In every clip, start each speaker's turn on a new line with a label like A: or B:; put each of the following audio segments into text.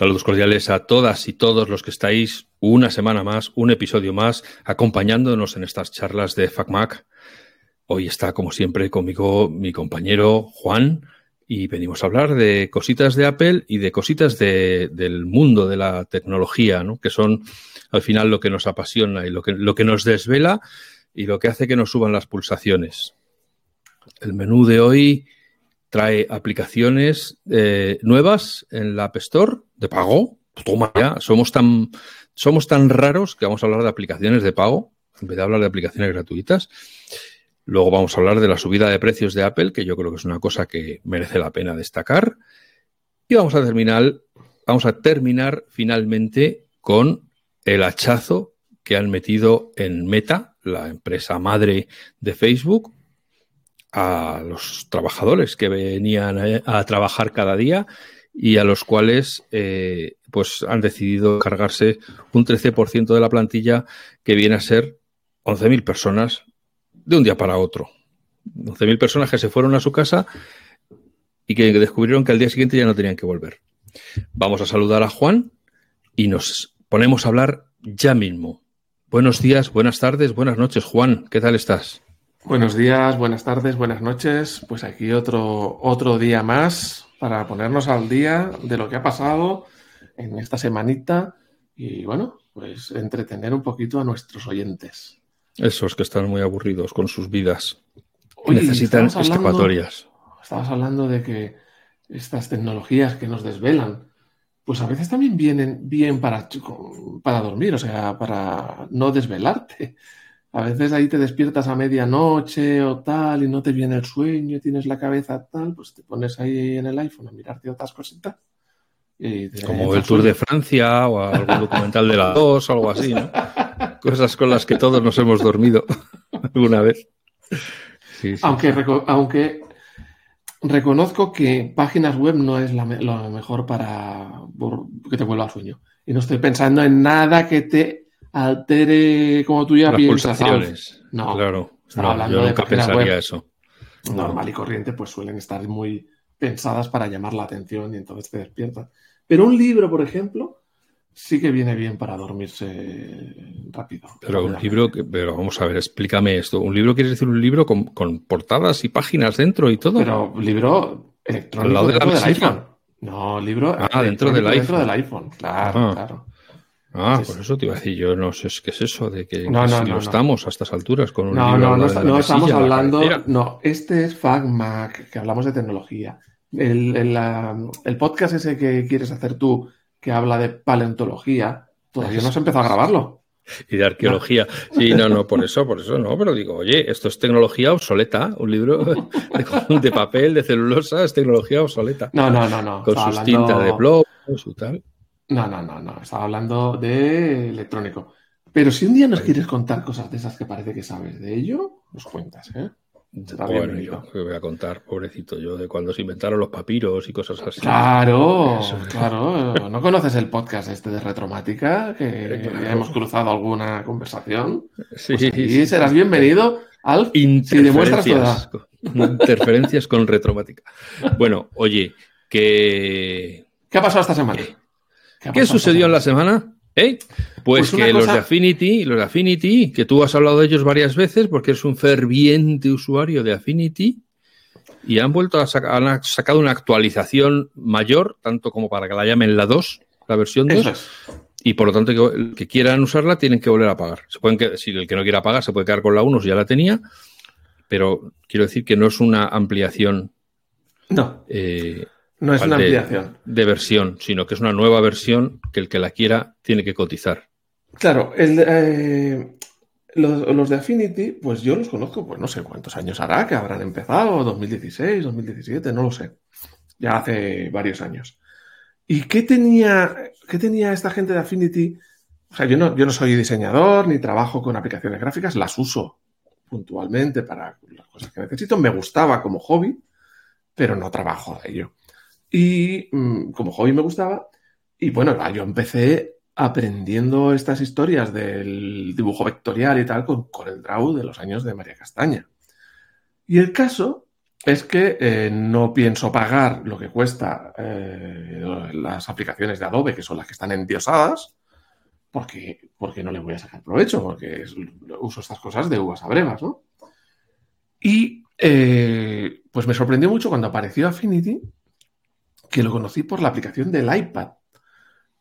A: Saludos cordiales a todas y todos los que estáis una semana más, un episodio más, acompañándonos en estas charlas de FacMac. Hoy está, como siempre, conmigo mi compañero Juan y venimos a hablar de cositas de Apple y de cositas del mundo de la tecnología, ¿no? que son al final lo que nos apasiona y lo que, lo que nos desvela y lo que hace que nos suban las pulsaciones. El menú de hoy trae aplicaciones eh, nuevas en la App Store de pago. Toma ya, somos tan, somos tan raros que vamos a hablar de aplicaciones de pago en vez de hablar de aplicaciones gratuitas. Luego vamos a hablar de la subida de precios de Apple, que yo creo que es una cosa que merece la pena destacar. Y vamos a terminar, vamos a terminar finalmente con el hachazo que han metido en Meta, la empresa madre de Facebook, a los trabajadores que venían a, trabajar cada día y a los cuales eh, pues han decidido cargarse un 13% de la plantilla que viene a ser 11.000 personas de un día para otro. 11.000 personas que se fueron a su casa y que descubrieron que al día siguiente ya no tenían que volver. Vamos a saludar a Juan y nos ponemos a hablar ya mismo. Buenos días, buenas tardes, buenas noches, Juan. ¿Qué tal estás?
B: Buenos días, buenas tardes, buenas noches. Pues aquí otro, otro día más para ponernos al día de lo que ha pasado en esta semanita y bueno, pues entretener un poquito a nuestros oyentes.
A: Esos que están muy aburridos con sus vidas. Necesitan escapatorias.
B: Estabas hablando de que estas tecnologías que nos desvelan, pues a veces también vienen bien para, para dormir, o sea, para no desvelarte. A veces ahí te despiertas a medianoche o tal y no te viene el sueño y tienes la cabeza tal, pues te pones ahí en el iPhone a mirarte otras cositas.
A: Como el Tour de Francia o algún documental de la 2 o algo así, ¿no? Cosas con las que todos nos hemos dormido alguna vez.
B: aunque, aunque reconozco que páginas web no es la, lo mejor para que te vuelva al sueño. Y no estoy pensando en nada que te altere como tú ya piensas.
A: No, claro. hablando yo nunca pensaría eso.
B: Normal y corriente, pues suelen estar muy pensadas para llamar la atención y entonces te despiertas. Pero un libro, por ejemplo, sí que viene bien para dormirse rápido.
A: Pero un libro, que, pero vamos a ver, explícame esto. ¿Un libro quiere decir un libro con, portadas y páginas dentro y todo?
B: Pero libro electrónico Al lado de la del iPhone. No, libro
A: ah, dentro del
B: iPhone. Dentro del iPhone, claro, claro.
A: Ah, por eso te iba a decir, yo no sé qué es eso, de que, no, no, no, estamos a estas alturas con un
B: No, no, no, estamos hablando, no, este es FacMac, que hablamos de tecnología. El, el, podcast ese que quieres hacer tú, que habla de paleontología, todavía no has empezado a grabarlo.
A: Y de arqueología. Sí, no, no, por eso, por eso no, pero digo, oye, esto es tecnología obsoleta, un libro de, papel, de celulosa, es tecnología obsoleta.
B: No, no, no, no.
A: Con sus tintas de blog, su tal.
B: No, no, no, no. Estaba hablando de electrónico. Pero si un día nos quieres contar cosas de esas que parece que sabes de ello, nos cuentas, ¿eh?
A: bueno, yo voy a contar, pobrecito, yo de cuando se inventaron los papiros y cosas así.
B: Claro, claro. ¿No conoces el podcast este de Retromática? Que ya hemos cruzado alguna conversación. Sí, pues sí, serás bienvenido al
A: si demuestras Interferencias con Retromática. Bueno, oye, que...
B: ¿Qué ha pasado esta semana?
A: ¿Qué, sucedió en la semana? ¿Eh? Pues, pues que los de Affinity, los de Affinity, que tú has hablado de ellos varias veces porque es un ferviente usuario de Affinity y han vuelto a sacar, han sacado una actualización mayor, tanto como para que la llamen la 2, la versión 2. Y por lo tanto, que, el que quieran usarla tienen que volver a pagar. Se pueden si el que no quiera pagar se puede quedar con la 1, si ya la tenía, pero quiero decir que no es una ampliación.
B: No. Eh, no es una ampliación.
A: De, versión, sino que es una nueva versión que el que la quiera tiene que cotizar.
B: Claro, eh, los, de Affinity, pues yo los conozco, pues no sé cuántos años hará que habrán empezado, 2016, 2017, no lo sé. Ya hace varios años. ¿Y qué tenía, qué tenía esta gente de Affinity? O sea, yo no, yo no soy diseñador ni trabajo con aplicaciones gráficas, las uso puntualmente para las cosas que necesito. Me gustaba como hobby, pero no trabajo de ello. Y mm, como hobby me gustaba. Y bueno, yo empecé aprendiendo estas historias del dibujo vectorial y tal con, con el Draw de los años de María Castaña. Y el caso es que eh, no pienso pagar lo que cuesta eh, las aplicaciones de Adobe, que son las que están endiosadas, porque, porque no le voy a sacar provecho, porque uso estas cosas de uvas a brevas, ¿no? Y eh, pues me sorprendió mucho cuando apareció Affinity, que lo conocí por la aplicación del iPad,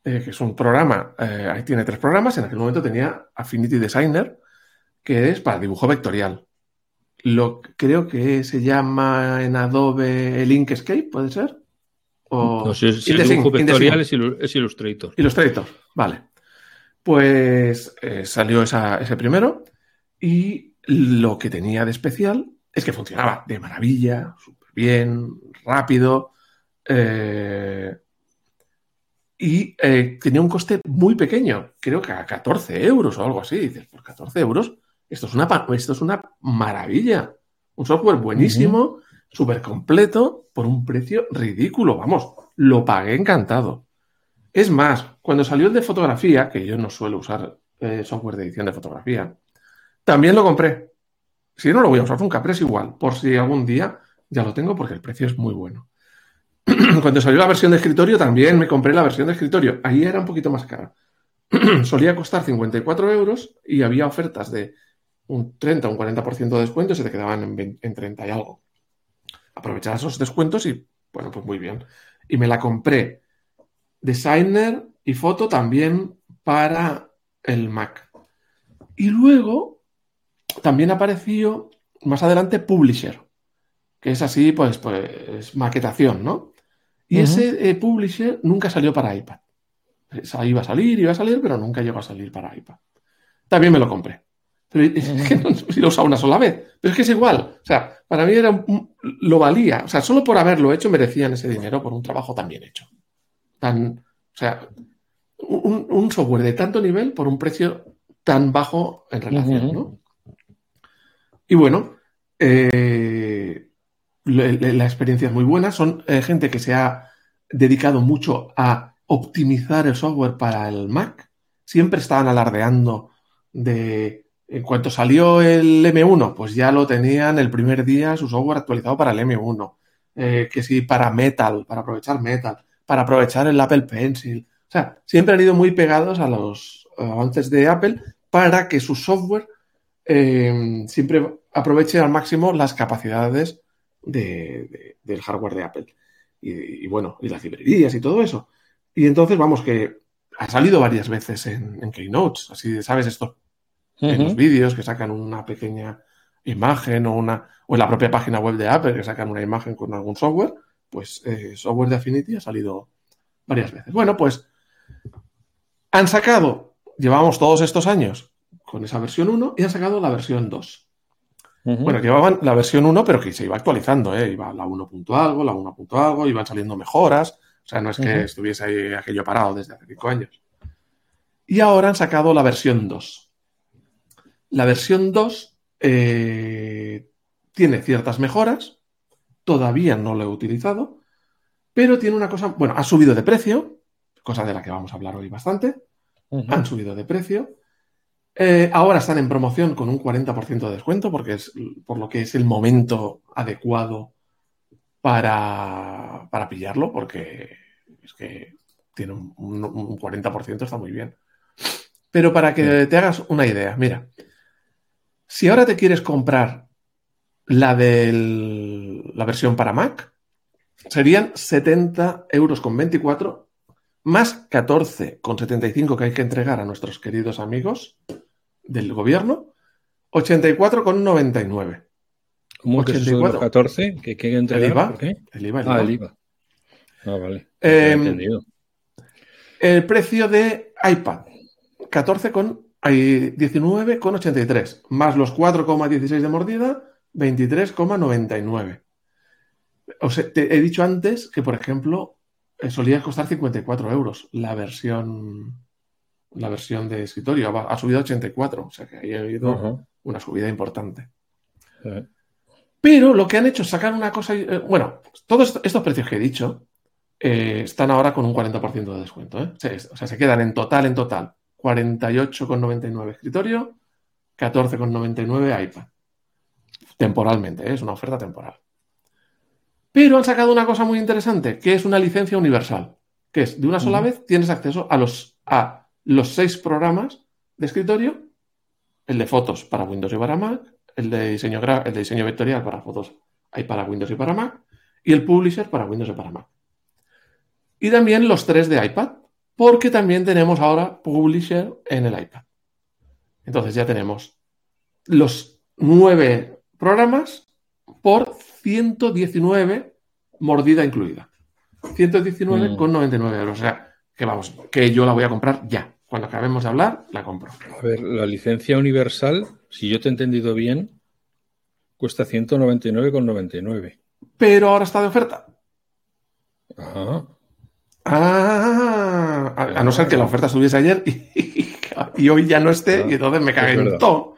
B: que es un programa, ahí tiene tres programas, en aquel momento tenía Affinity Designer, que es para dibujo vectorial lo creo que se llama en Adobe el Inkscape, ¿puede ser?
A: O... No, si es, el dibujo vectorial es, Illustrator.
B: Illustrator, vale. Pues eh, salió ese primero y lo que tenía de especial es que funcionaba de maravilla, súper bien, rápido eh, y eh, tenía un coste muy pequeño, creo que a 14 euros o algo así. Dices, por 14 euros esto es una, esto es una maravilla. Un software buenísimo, súper completo, por un precio ridículo. Vamos, lo pagué encantado. Es más, cuando salió el de fotografía, que yo no suelo usar eh, software de edición de fotografía, también lo compré. Si no lo voy a usar nunca, pero es igual, por si algún día ya lo tengo porque el precio es muy bueno. Cuando salió la versión de escritorio, también me compré la versión de escritorio. Ahí era un poquito más cara. Solía costar 54 euros y había ofertas de un 30 o un 40% de descuento y se te quedaban en, 30 y algo. Aprovechar esos descuentos y, bueno, pues muy bien. Y me la compré Designer y foto también para el Mac. Y luego también apareció más adelante Publisher, que es así, pues, pues maquetación, ¿no? Y ese eh, Publisher nunca salió para iPad. Iba a salir, iba a salir, pero nunca llegó a salir para iPad. También me lo compré. Pero es que no, lo he usado una sola vez. Pero es que es igual. O sea, para mí era lo valía. O sea, solo por haberlo hecho merecían ese dinero por un trabajo tan bien hecho. Tan, o sea, un, software de tanto nivel por un precio tan bajo en relación, ¿no? Y bueno, eh, la, experiencia es muy buena. Son eh, gente que se ha dedicado mucho a optimizar el software para el Mac. Siempre estaban alardeando de en cuanto salió el M1, pues ya lo tenían el primer día su software actualizado para el M1. Eh, que sí, para Metal, para aprovechar Metal, para aprovechar el Apple Pencil. O sea, siempre han ido muy pegados a los avances de Apple para que su software eh, siempre aproveche al máximo las capacidades del hardware de Apple. Y, bueno, y las librerías y todo eso. Y entonces, vamos, que ha salido varias veces en, en Keynotes, así, ¿sabes? Estos en los vídeos que sacan una pequeña imagen o una o en la propia página web de Apple que sacan una imagen con algún software, pues eh, software de Affinity ha salido varias veces. Bueno, pues han sacado, llevamos todos estos años con esa versión 1 y han sacado la versión 2. Bueno, llevaban la versión 1, pero que se iba actualizando, ¿eh? Iba la 1. algo, la 1. algo, iban saliendo mejoras. O sea, no es que estuviese ahí aquello parado desde hace 5 años. Y ahora han sacado la versión 2. La versión 2 eh, tiene ciertas mejoras, todavía no lo he utilizado, pero tiene una cosa, bueno, ha subido de precio, cosa de la que vamos a hablar hoy bastante, han subido de precio. Eh, ahora están en promoción con un 40% de descuento, porque es por lo que es el momento adecuado para, pillarlo, porque es que tiene un, un 40%, está muy bien. Pero para que te hagas una idea, mira, si ahora te quieres comprar la de la versión para Mac, serían 70 euros con 24 más 14 con 75 que hay que entregar a nuestros queridos amigos del gobierno, 84 con 99.
A: ¿Cómo 84. que 14? ¿Qué entregar?
B: ¿El IVA?
A: ¿Por qué?
B: El IVA,
A: ah, el IVA. Ah, vale.
B: Eh, entendido. El precio de iPad, 14 con hay 19,83, más los 4,16 de mordida, 23,99. O sea, te he dicho antes que, por ejemplo, eh, solía costar 54 euros la versión, la versión de escritorio. Ha, subido a 84, o sea que ahí ha habido una subida importante. Pero lo que han hecho es sacar una cosa. Eh, bueno, todos estos precios que he dicho eh, están ahora con un 40% de descuento. O sea, se quedan en total, en total, 48,99 escritorio, 14,99 iPad. Temporalmente, ¿eh? es una oferta temporal. Pero han sacado una cosa muy interesante, que es una licencia universal, que es de una sola vez tienes acceso a los, a los seis programas de escritorio, el de fotos para Windows y para Mac, el de diseño, el de diseño vectorial para fotos hay para Windows y para Mac, y el Publisher para Windows y para Mac. Y también los tres de iPad, porque también tenemos ahora Publisher en el iPad. Entonces ya tenemos los nueve programas por 119 mordida incluida. 119,99 con 99 mm. euros. O sea, que vamos, que yo la voy a comprar ya. Cuando acabemos de hablar, la compro.
A: A ver, la licencia universal, si yo te he entendido bien, cuesta 199,99.
B: Pero ahora está de oferta. Ajá. Ah, a, no ser que la oferta estuviese ayer y, hoy ya no esté, y entonces me cagué en todo.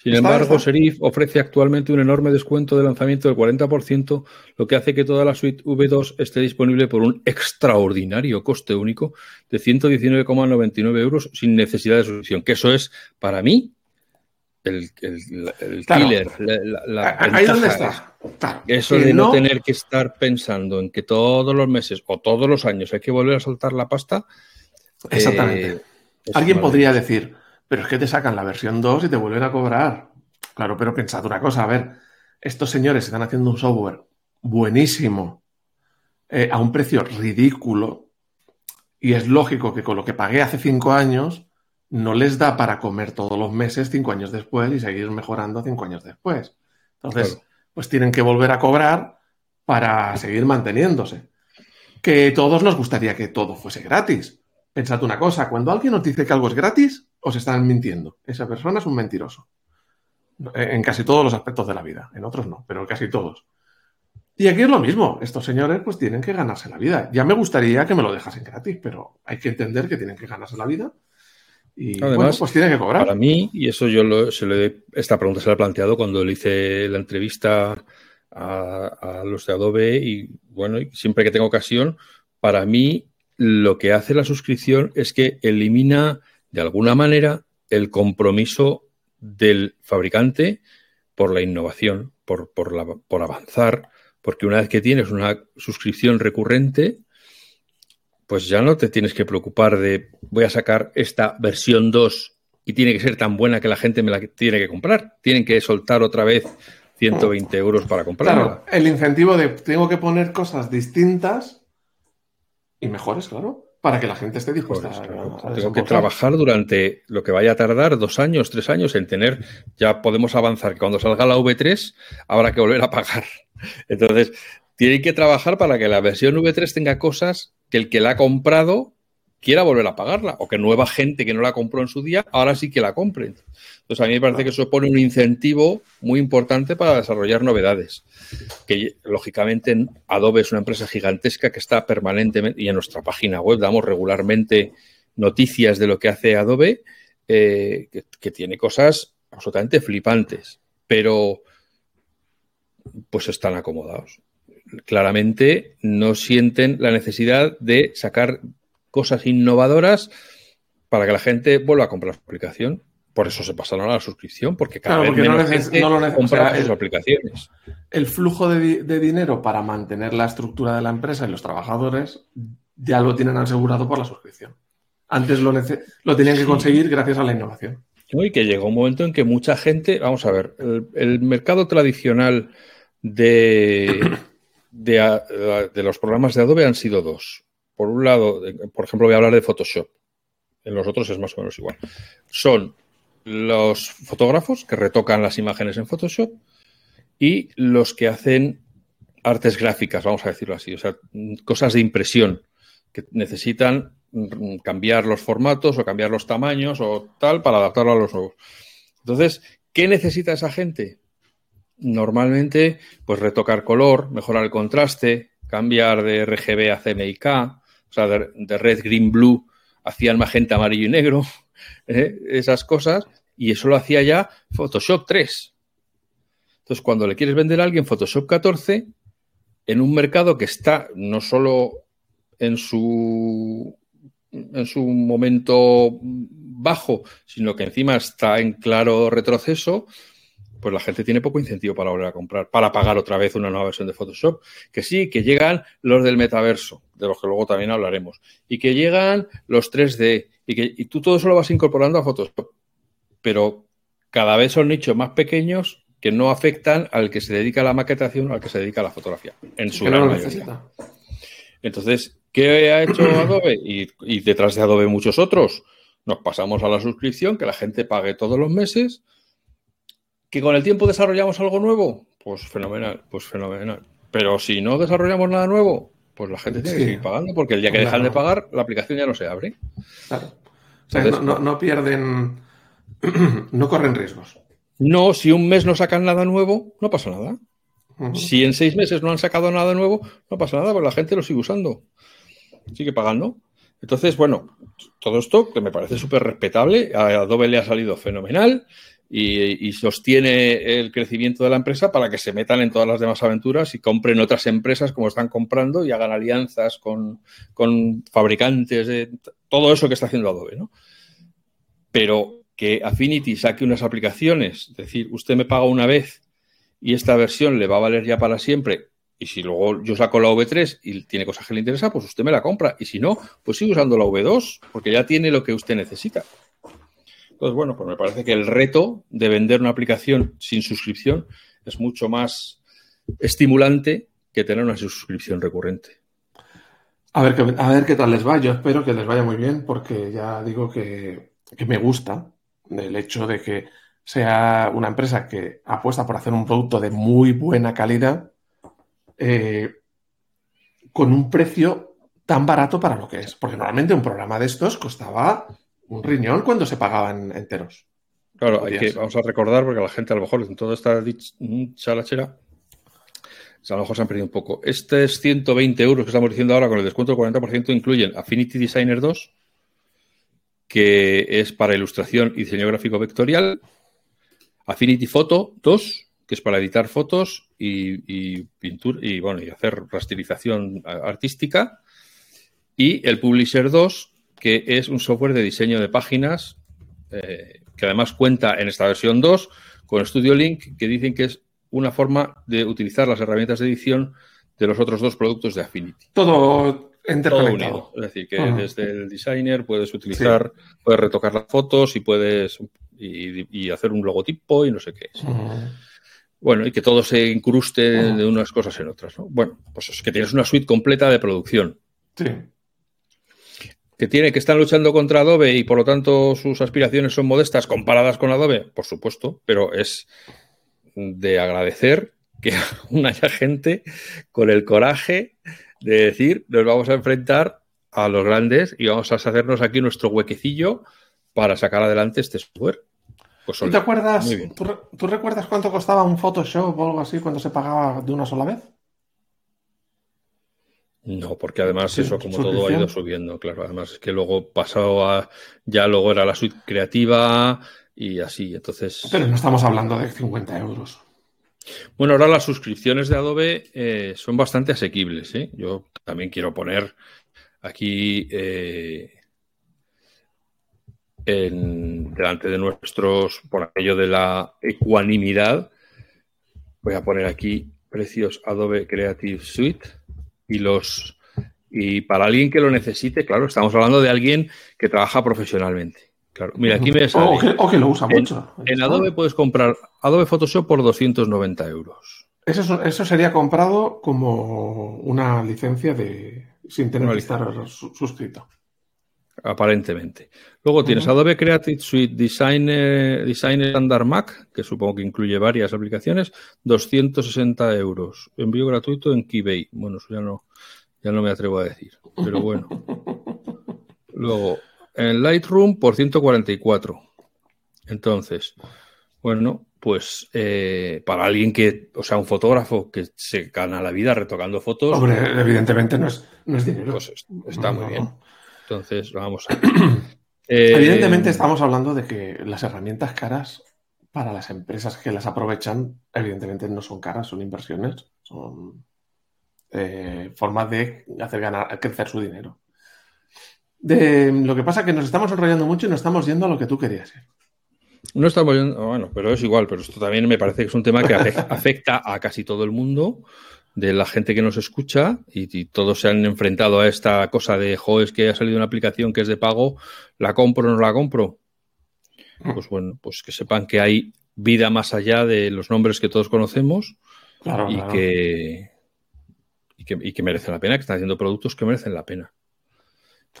A: Sin embargo, Serif ofrece actualmente un enorme descuento de lanzamiento del 40%, lo que hace que toda la suite V2 esté disponible por un extraordinario coste único de 119,99 euros sin necesidad de suscripción, que eso es, para mí, el, killer.
B: ahí donde está.
A: eso de no, tener que estar pensando en que todos los meses o todos los años hay que volver a soltar la pasta.
B: Exactamente. Eh, Alguien podría decir, pero es que te sacan la versión 2 y te vuelven a cobrar. Claro, pero pensad una cosa, a ver, estos señores están haciendo un software buenísimo eh, a un precio ridículo y es lógico que con lo que pagué hace cinco años no les da para comer todos los meses cinco años después y seguir mejorando cinco años después. Entonces, pues tienen que volver a cobrar para seguir manteniéndose. Que todos nos gustaría que todo fuese gratis. Pensad una cosa, cuando alguien nos dice que algo es gratis, os están mintiendo. Esa persona es un mentiroso. En casi todos los aspectos de la vida. En otros no, pero en casi todos. Y aquí es lo mismo. Estos señores pues tienen que ganarse la vida. Ya me gustaría que me lo dejasen gratis, pero hay que entender que tienen que ganarse la vida. Y Además, pues tienen que cobrar.
A: Para mí, y eso yo lo, se le, esta pregunta se la he planteado cuando le hice la entrevista a, a los de Adobe y bueno, siempre que tengo ocasión, para mí lo que hace la suscripción es que elimina de alguna manera el compromiso del fabricante por la innovación, por, por, avanzar, porque una vez que tienes una suscripción recurrente, pues ya no te tienes que preocupar de voy a sacar esta versión 2 y tiene que ser tan buena que la gente me la tiene que comprar. Tienen que soltar otra vez 120 euros para comprarla. Claro,
B: el incentivo de tengo que poner cosas distintas y mejores, claro para que la gente esté dispuesta
A: a, Tengo que trabajar durante lo que vaya a tardar dos años, tres años en tener, ya podemos avanzar, que cuando salga la V3 habrá que volver a pagar. Entonces, tiene que trabajar para que la versión V3 tenga cosas que el que la ha comprado quiera volver a pagarla o que nueva gente que no la compró en su día ahora sí que la compre. Entonces, a mí me parece que eso pone un incentivo muy importante para desarrollar novedades. Que lógicamente Adobe es una empresa gigantesca que está permanentemente, y en nuestra página web damos regularmente noticias de lo que hace Adobe, eh, que, tiene cosas absolutamente flipantes, pero pues están acomodados. Claramente no sienten la necesidad de sacar cosas innovadoras para que la gente vuelva a comprar su aplicación por eso se pasaron a la suscripción, porque cada vez menos gente no lo compra sus aplicaciones.
B: El flujo de, dinero para mantener la estructura de la empresa y los trabajadores ya lo tienen asegurado por la suscripción. Antes lo, lo tenían que conseguir gracias a la innovación.
A: Y que llegó un momento en que mucha gente, vamos a ver, el, mercado tradicional de, de, de, los programas de Adobe han sido dos. Por un lado, por ejemplo, voy a hablar de Photoshop. En los otros es más o menos igual. Son los fotógrafos que retocan las imágenes en Photoshop y los que hacen artes gráficas, vamos a decirlo así, o sea, cosas de impresión que necesitan cambiar los formatos o cambiar los tamaños o tal para adaptarlo a los nuevos. Entonces, ¿qué necesita esa gente? Normalmente, pues retocar color, mejorar el contraste, cambiar de RGB a CMYK, o sea, de, red, green, blue hacia magenta, amarillo y negro, ¿eh? esas cosas, y eso lo hacía ya Photoshop 3. Entonces, cuando le quieres vender a alguien Photoshop 14, en un mercado que está no solo en su, en su momento bajo, sino que encima está en claro retroceso, pues la gente tiene poco incentivo para volver a comprar, para pagar otra vez una nueva versión de Photoshop. Que sí, que llegan los del metaverso, de los que luego también hablaremos, y que llegan los 3D, y que y tú todo eso lo vas incorporando a Photoshop. Pero cada vez son nichos más pequeños que no afectan al que se dedica a la maquetación o al que se dedica a la fotografía, en su gran mayoría. Entonces, ¿qué ha hecho Adobe? Y, y detrás de Adobe muchos otros. Nos pasamos a la suscripción, que la gente pague todos los meses ¿Que con el tiempo desarrollamos algo nuevo? Pues fenomenal, pues fenomenal. Pero si no desarrollamos nada nuevo, pues la gente tiene que seguir pagando, porque el día que dejan de pagar, la aplicación ya no se abre.
B: Claro. O sea, no, pierden, no corren riesgos.
A: No, si un mes no sacan nada nuevo, no pasa nada. Si en seis meses no han sacado nada nuevo, no pasa nada, porque la gente lo sigue usando. Sigue pagando. Entonces, bueno, todo esto que me parece súper respetable, a Adobe le ha salido fenomenal y, sostiene el crecimiento de la empresa para que se metan en todas las demás aventuras y compren otras empresas como están comprando y hagan alianzas con, fabricantes de todo eso que está haciendo Adobe, ¿no? Pero que Affinity saque unas aplicaciones, es decir, usted me paga una vez y esta versión le va a valer ya para siempre. Y si luego yo saco la V3 y tiene cosas que le interesa, pues usted me la compra. Y si no, pues sigue usando la V2, porque ya tiene lo que usted necesita. Entonces, bueno, pues me parece que el reto de vender una aplicación sin suscripción es mucho más estimulante que tener una suscripción recurrente.
B: A ver, a ver qué tal les va. Yo espero que les vaya muy bien porque ya digo que, me gusta el hecho de que sea una empresa que apuesta por hacer un producto de muy buena calidad eh, con un precio tan barato para lo que es. Porque normalmente un programa de estos costaba un riñón cuando se pagaban enteros.
A: Claro, hay que, vamos a recordar, porque la gente a lo mejor en toda esta chalachera, a lo mejor se han perdido un poco. Estos 120 euros que estamos diciendo ahora con el descuento del 40% incluyen Affinity Designer 2, que es para ilustración y diseño gráfico vectorial, Affinity Photo 2, que es para editar fotos y, pintura y bueno, y hacer rasterización artística, y el Publisher 2, que es un software de diseño de páginas eh, que además cuenta en esta versión 2 con Studio Link, que dicen que es una forma de utilizar las herramientas de edición de los otros dos productos de Affinity.
B: Todo interconectado.
A: Es decir, que desde el designer puedes utilizar, puedes retocar las fotos y puedes y, hacer un logotipo y no sé qué. Bueno, y que todo se incruste de unas cosas en otras. Bueno, pues es que tienes una suite completa de producción.
B: Sí
A: que tiene que están luchando contra Adobe y por lo tanto sus aspiraciones son modestas comparadas con Adobe, por supuesto, pero es de agradecer que aún haya gente con el coraje de decir nos vamos a enfrentar a los grandes y vamos a hacernos aquí nuestro huequecillo para sacar adelante este software.
B: Pues ¿Tú te acuerdas? ¿tú recuerdas cuánto costaba un Photoshop o algo así cuando se pagaba de una sola vez?
A: No, porque además eso como todo ha ido subiendo, claro. Además es que luego pasó a, ya luego era la suite creativa y así, entonces...
B: Pero no estamos hablando de 50 euros.
A: Bueno, ahora las suscripciones de Adobe eh, son bastante asequibles. ¿eh? Yo también quiero poner aquí eh, en, delante de nuestros, por aquello de la ecuanimidad, voy a poner aquí precios Adobe Creative Suite y los y para alguien que lo necesite, claro, estamos hablando de alguien que trabaja profesionalmente. Claro, mira, aquí me
B: sale. O que, lo usa mucho.
A: En Adobe puedes comprar Adobe Photoshop por 290 euros.
B: Eso, eso sería comprado como una licencia de sin tener que estar suscrito.
A: Aparentemente. Luego tienes Adobe Creative Suite Designer, Designer Standard Mac, que supongo que incluye varias aplicaciones, 260 euros. Envío gratuito en Keybay. Bueno, eso ya no, ya no me atrevo a decir, pero bueno. Luego, en Lightroom por 144. Entonces, bueno, pues eh, para alguien que, o sea, un fotógrafo que se gana la vida retocando fotos.
B: Hombre, evidentemente no es, no es dinero.
A: Pues está muy bien. Entonces, vamos a
B: eh, Evidentemente estamos hablando de que las herramientas caras para las empresas que las aprovechan, evidentemente no son caras, son inversiones, son eh, formas de hacer ganar, crecer su dinero. De, lo que pasa es que nos estamos enrollando mucho y nos estamos yendo a lo que tú querías ir.
A: No estamos bueno, pero es igual, pero esto también me parece que es un tema que afecta a casi todo el mundo, de la gente que nos escucha, y, todos se han enfrentado a esta cosa de, jo, es que ha salido una aplicación que es de pago, ¿la compro o no la compro? Mm. Pues bueno, pues que sepan que hay vida más allá de los nombres que todos conocemos y, Que, y, que, y que merecen la pena, que están haciendo productos que merecen la pena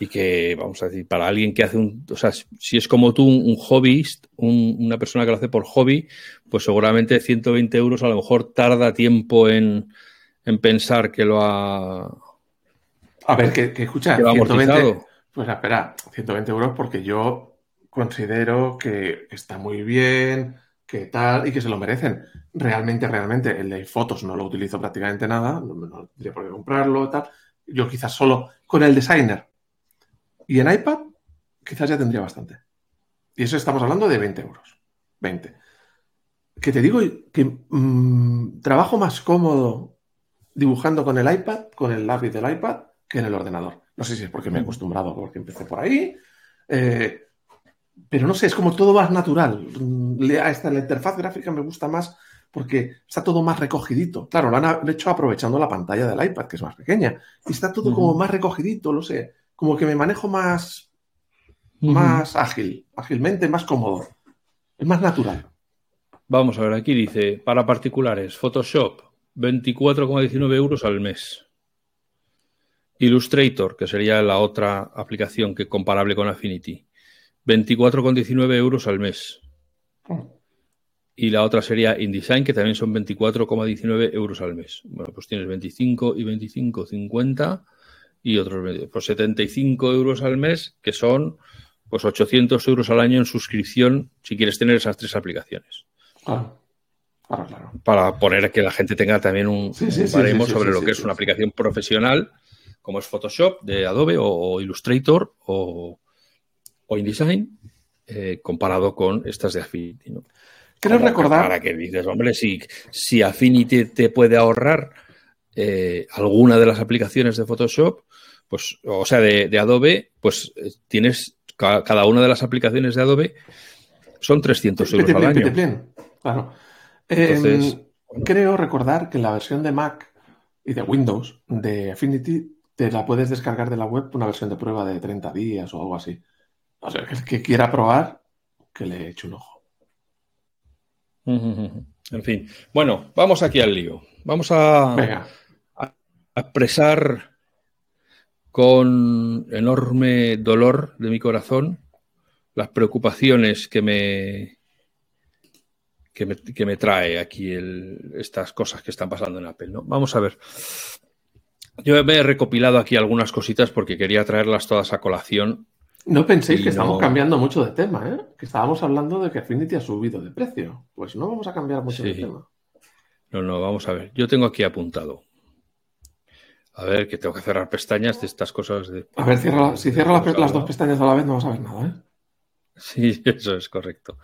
A: y que, vamos a decir, para alguien que hace un, o sea, si es como tú, un, hobbyist, una persona que lo hace por hobby, pues seguramente 120 euros a lo mejor tarda tiempo en, pensar que lo ha...
B: A ver, que, que escucha, 120, pues espera, 120 euros porque yo considero que está muy bien, que tal, y que se lo merecen. Realmente, realmente, el de fotos no lo utilizo prácticamente nada, no, no tendría por qué comprarlo, tal. Yo quizás solo con el designer y en iPad quizás ya tendría bastante. Y eso estamos hablando de 20 euros. 20. Que te digo que mm, trabajo más cómodo dibujando con el iPad, con el lápiz del iPad, que en el ordenador. No sé si es porque me he acostumbrado, porque empecé por ahí. Eh, pero no sé, es como todo más natural. Mm, esta, la interfaz gráfica me gusta más porque está todo más recogidito. Claro, lo han hecho aprovechando la pantalla del iPad, que es más pequeña. Y está todo como más recogidito, lo sé como que me manejo más, más ágil, ágilmente, más cómodo. Es más natural.
A: Vamos a ver, aquí dice, para particulares, Photoshop, 24,19 euros al mes. Illustrator, que sería la otra aplicación que comparable con Affinity, 24,19 euros al mes. Oh. Y la otra sería InDesign, que también son 24,19 euros al mes. Bueno, pues tienes 25 y 25, 50 y otros medios. Pues 75 euros al mes, que son pues 800 euros al año en suscripción si quieres tener esas tres aplicaciones.
B: Claro. Claro,
A: Para poner que la gente tenga también un, sobre lo que es una aplicación profesional, como es Photoshop de Adobe o, Illustrator o, InDesign, eh, comparado con estas de Affinity. ¿no?
B: Quiero recordar.
A: Para que dices, hombre, si, si Affinity te puede ahorrar eh, alguna de las aplicaciones de Photoshop, pues, o sea, de, Adobe, pues eh, tienes cada una de las aplicaciones de Adobe son 300 euros al año.
B: Claro. Em, creo recordar que en la versión de Mac y de Windows de Affinity te la puedes descargar de la web una versión de prueba de 30 días o algo así. O sea, que el que quiera probar, que le eche un ojo.
A: En fin. Bueno, vamos aquí al lío. Vamos a, a expresar con enorme dolor de mi corazón las preocupaciones que me, que me, trae aquí estas cosas que están pasando en Apple. ¿no? Vamos a ver. Yo me he recopilado aquí algunas cositas porque quería traerlas todas a colación.
B: No penséis que estamos cambiando mucho de tema, ¿eh? Que estábamos hablando de que Affinity ha subido de precio. Pues no vamos a cambiar mucho de tema.
A: No, no, vamos a ver. Yo tengo aquí apuntado. A ver, que tengo que cerrar pestañas de estas cosas. De...
B: A ver, si cierro las, dos pestañas a la vez no vas a ver nada, ¿eh?
A: Sí, eso es correcto.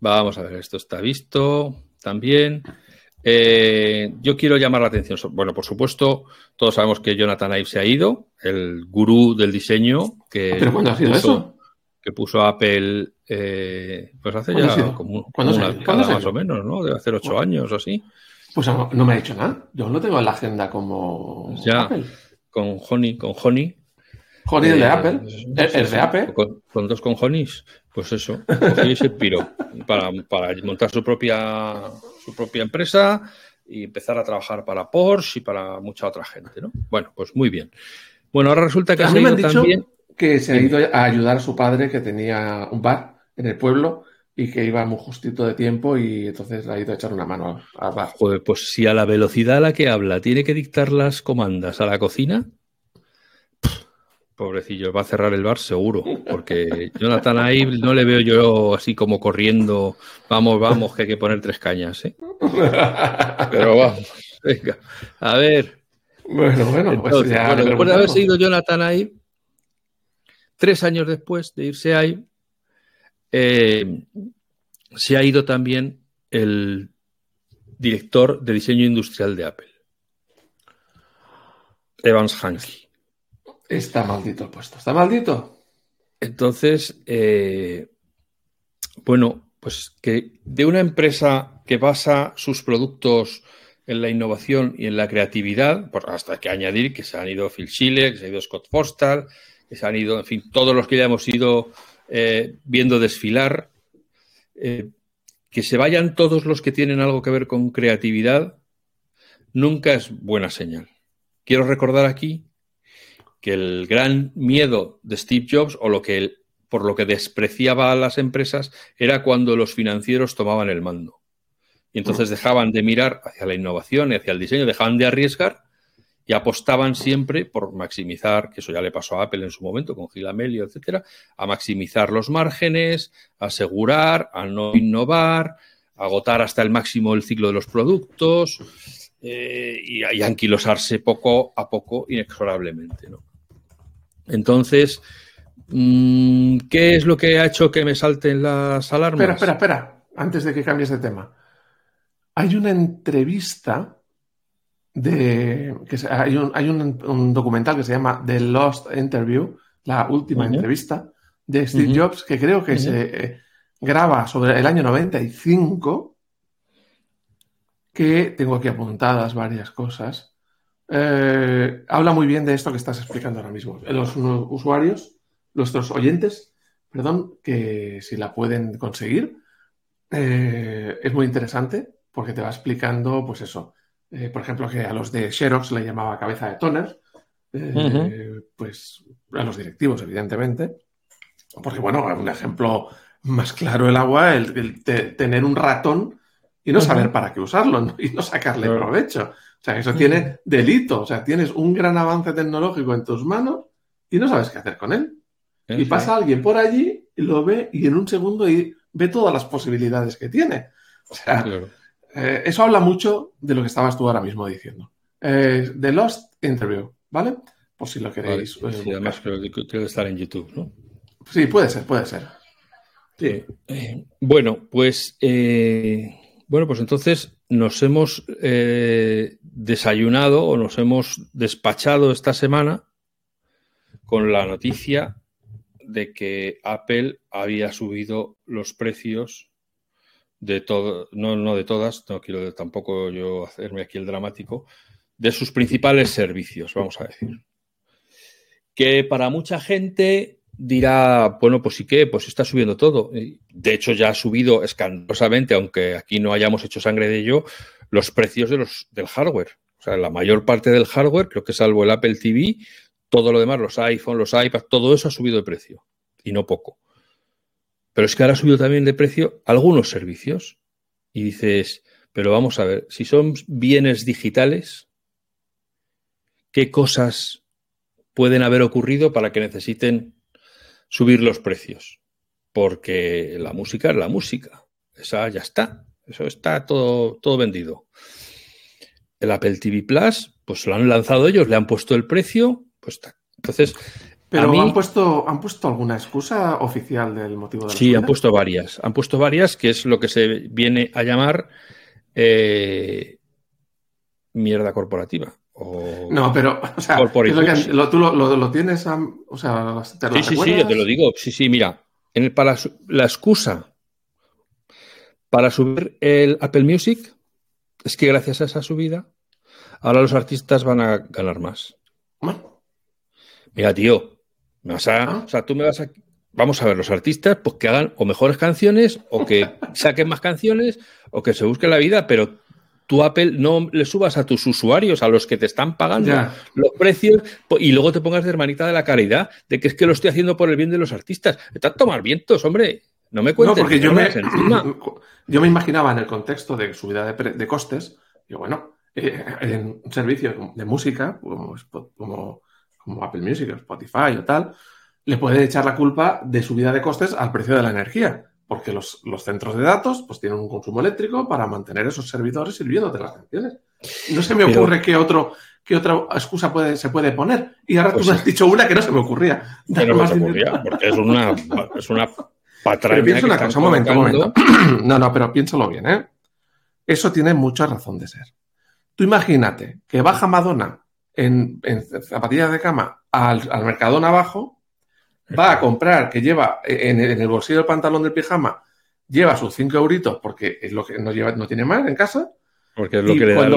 A: Vamos a ver, esto está visto también. Eh, yo quiero llamar la atención. Bueno, por supuesto, todos sabemos que Jonathan Ive se ha ido, el gurú del diseño que,
B: ¿Pero cuándo ha sido eso?
A: que puso Apple, eh, pues hace ya como una más o menos, ¿no? Debe hacer ocho años o así.
B: Pues no, me ha dicho nada. Yo no tengo en la agenda como
A: ya, con Honey, con Honey.
B: Honey el de eh, Apple. ¿El, de Apple?
A: Con, dos con. Pues eso. Cogí ese piro para, para montar su propia, su propia empresa y empezar a trabajar para Porsche y para mucha otra gente, ¿no? Bueno, pues muy bien. Bueno, ahora resulta que
B: a mí me han dicho que se ha ido a ayudar a su padre que tenía un bar en el pueblo y que iba muy justito de tiempo y entonces ha ido a echar una mano a,
A: Joder, pues si a la velocidad a la que habla tiene que dictar las comandas a la cocina, pobrecillo, va a cerrar el bar seguro, porque Jonathan ahí no le veo yo así como corriendo, vamos, vamos, que hay que poner tres cañas, ¿eh? Pero vamos, venga, a ver.
B: Bueno, bueno, pues ya
A: después de haber seguido Jonathan ahí, tres años después de irse ahí, eh, se ha ido también el director de diseño industrial de Apple, Evans Hankey.
B: Está maldito el puesto, está maldito.
A: Entonces, eh, bueno, pues que de una empresa que basa sus productos en la innovación y en la creatividad, pues hasta que añadir que se han ido Phil Schiller, que se ha ido Scott Forstall, que se han ido, en fin, todos los que ya hemos ido eh, viendo desfilar, eh, que se vayan todos los que tienen algo que ver con creatividad, nunca es buena señal. Quiero recordar aquí que el gran miedo de Steve Jobs, o lo que por lo que despreciaba a las empresas, era cuando los financieros tomaban el mando. Y entonces dejaban de mirar hacia la innovación y hacia el diseño, dejaban de arriesgar y apostaban siempre por maximizar, que eso ya le pasó a Apple en su momento con Gilamelio, etcétera, a maximizar los márgenes, asegurar, a no innovar, agotar hasta el máximo el ciclo de los productos eh, y, y, anquilosarse poco a poco inexorablemente. ¿no? Entonces, mm, ¿qué es lo que ha hecho que me salten las alarmas?
B: Espera, espera, espera, antes de que cambies de tema. Hay una entrevista de. Que hay un, hay un, documental que se llama The Lost Interview, la última entrevista de Steve Jobs, que creo que se eh, graba sobre el año 95, que tengo aquí apuntadas varias cosas. Eh, habla muy bien de esto que estás explicando ahora mismo. Los usuarios, nuestros oyentes, perdón, que si la pueden conseguir, eh, es muy interesante porque te va explicando, pues eso, eh, por ejemplo, que a los de Xerox le llamaba cabeza de toner, pues a los directivos, evidentemente, porque bueno, un ejemplo más claro el agua, el, tener un ratón y no saber para qué usarlo y no sacarle provecho. O sea, eso tiene delito, o sea, tienes un gran avance tecnológico en tus manos y no sabes qué hacer con él. Y pasa alguien por allí, y lo ve y en un segundo y ve todas las posibilidades que tiene. O sea, eh, eso habla mucho de lo que estabas tú ahora mismo diciendo. Eh, The Lost Interview, ¿vale? Por si lo queréis.
A: Vale, sí, además creo que que estar en YouTube, ¿no?
B: Sí, puede ser, puede ser.
A: Sí. Eh, bueno, pues bueno, pues entonces nos hemos desayunado o nos hemos despachado esta semana con la noticia de que Apple había subido los precios de todo, no, no de todas, no quiero tampoco yo hacerme aquí el dramático, de sus principales servicios, vamos a decir. Que para mucha gente dirá, bueno, pues sí que, pues está subiendo todo. De hecho, ya ha subido escandalosamente, aunque aquí no hayamos hecho sangre de ello, los precios de los, del hardware. O sea, la mayor parte del hardware, creo que salvo el Apple TV, todo lo demás, los iPhone, los iPads, todo eso ha subido de precio. Y no poco. Pero es que ahora ha subido también de precio algunos servicios. Y dices, pero vamos a ver, si son bienes digitales, ¿qué cosas pueden haber ocurrido para que necesiten subir los precios? Porque la música es la música. Esa ya está. Eso está todo, todo vendido. El Apple TV Plus, pues lo han lanzado ellos, le han puesto el precio, pues está. Entonces,
B: pero han, puesto, han puesto alguna excusa oficial del motivo de la
A: Sí, han puesto varias. Han puesto varias, que es lo que se viene a llamar eh, mierda corporativa.
B: No, pero, o sea, tú lo, tienes, o sea,
A: ¿te Sí, sí, sí, yo te lo digo. Sí, sí, mira, en el, para la excusa para subir el Apple Music es que gracias a esa subida, ahora los artistas van a ganar más. Mira, tío, o sea, o sea, tú me vas a. Vamos a ver, los artistas, pues que hagan o mejores canciones, o que saquen más canciones, o que se busquen la vida, pero tú, Apple, no le subas a tus usuarios, a los que te están pagando los precios, y luego te pongas de hermanita de la caridad, de que es que lo estoy haciendo por el bien de los artistas. Están tomar vientos, hombre. No me cuentes.
B: No, porque yo me, yo me imaginaba en el contexto de subida de, costes, y bueno, eh, en un servicio de música, como, como como Apple Music o Spotify o tal, le puede echar la culpa de subida de costes al precio de la energía, porque los, centros de datos pues tienen un consumo eléctrico para mantener esos servidores sirviendo de las canciones. No se me ocurre qué otro qué otra excusa puede, se puede poner. Y ahora tú pues me has dicho una que no se me ocurría.
A: Que no se me ocurría, porque es una, es una patraña.
B: Pero piensa una cosa, un momento, un momento. No, no, pero piénsalo bien, ¿eh? Eso tiene mucha razón de ser. Tú imagínate que baja Madonna en, zapatillas de cama al, al, mercadón abajo, va a comprar, que lleva en, el bolsillo del pantalón del pijama lleva sus 5 euritos porque es lo que no, lleva, no tiene más en casa.
A: Porque es lo
B: Y
A: que le da.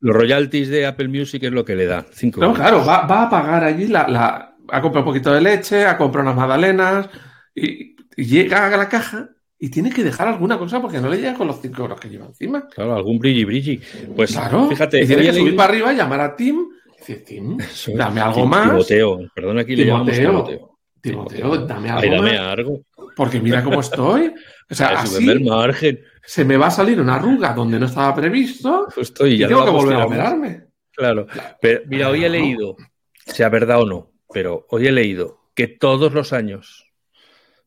A: Los, royalties de Apple Music es lo que le da. Cinco
B: No,
A: euros.
B: claro, va, va a pagar allí la, la- Ha comprado un poquito de leche, ha comprado unas magdalenas y, y llega a la caja y tiene que dejar alguna cosa porque no le llega con los 5 euros que lleva encima.
A: Claro, algún brilli brilli. Pues
B: Claro,
A: fíjate,
B: y tiene que subir para arriba, llamar a Tim y decir, Tim, dame algo
A: Tim-
B: más.
A: Timoteo, perdón, aquí le llamamos
B: Timoteo,
A: Timoteo.
B: Dame algo
A: Ay, dame
B: más,
A: algo.
B: porque mira cómo estoy. O sea, así
A: margen.
B: se me va a salir una arruga donde no estaba previsto
A: Justo, y
B: y
A: ya
B: tengo que volver a operarme.
A: Claro. Pero mira, hoy he leído, sea verdad o no, pero hoy he leído que todos los años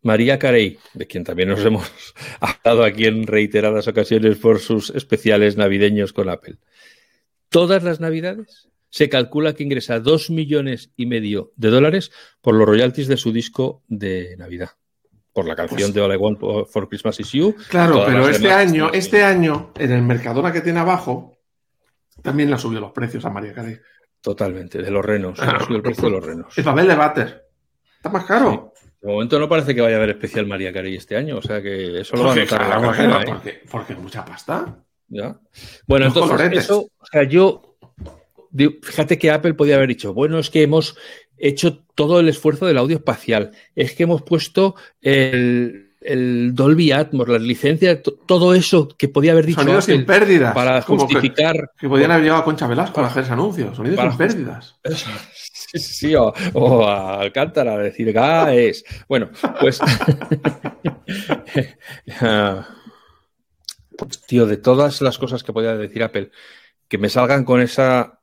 A: María Carey, de quien también nos hemos hablado aquí en reiteradas ocasiones por sus especiales navideños con Apple, todas las navidades se calcula que ingresa dos millones y medio de dólares por los royalties de su disco de Navidad. Por la canción
B: Pues-
A: de All I Want for Christmas Is You.
B: Claro, pero este año, este año, en el Mercadona que tiene abajo, también le ha subido los precios a María Carey.
A: Totalmente, de los renos. El precio de los renos.
B: El papel de váter. Está más caro.
A: De momento no parece que vaya a haber especial María Carey este año, o sea que eso lo va a notar la
B: no,
A: ¿eh?
B: porque, porque mucha pasta.
A: ¿Ya? Bueno,
B: Los
A: entonces,
B: coloretes.
A: eso, o sea, yo, fíjate que Apple podía haber dicho, bueno, es que hemos hecho todo el esfuerzo del audio espacial, es que hemos puesto el, el Dolby Atmos, las licencias, to- todo eso que podía haber dicho
B: Sonidos
A: Apple
B: sin pérdidas.
A: para
B: que,
A: justificar
B: que podían haber llegado a Concha Velasco a hacer ese anuncio. Sonidos
A: para
B: sin pérdidas.
A: Sí, sí, sí, o, o a Alcántara a decir GAES. Bueno, pues. Tío, de todas las cosas que podía decir Apple, que me salgan con esa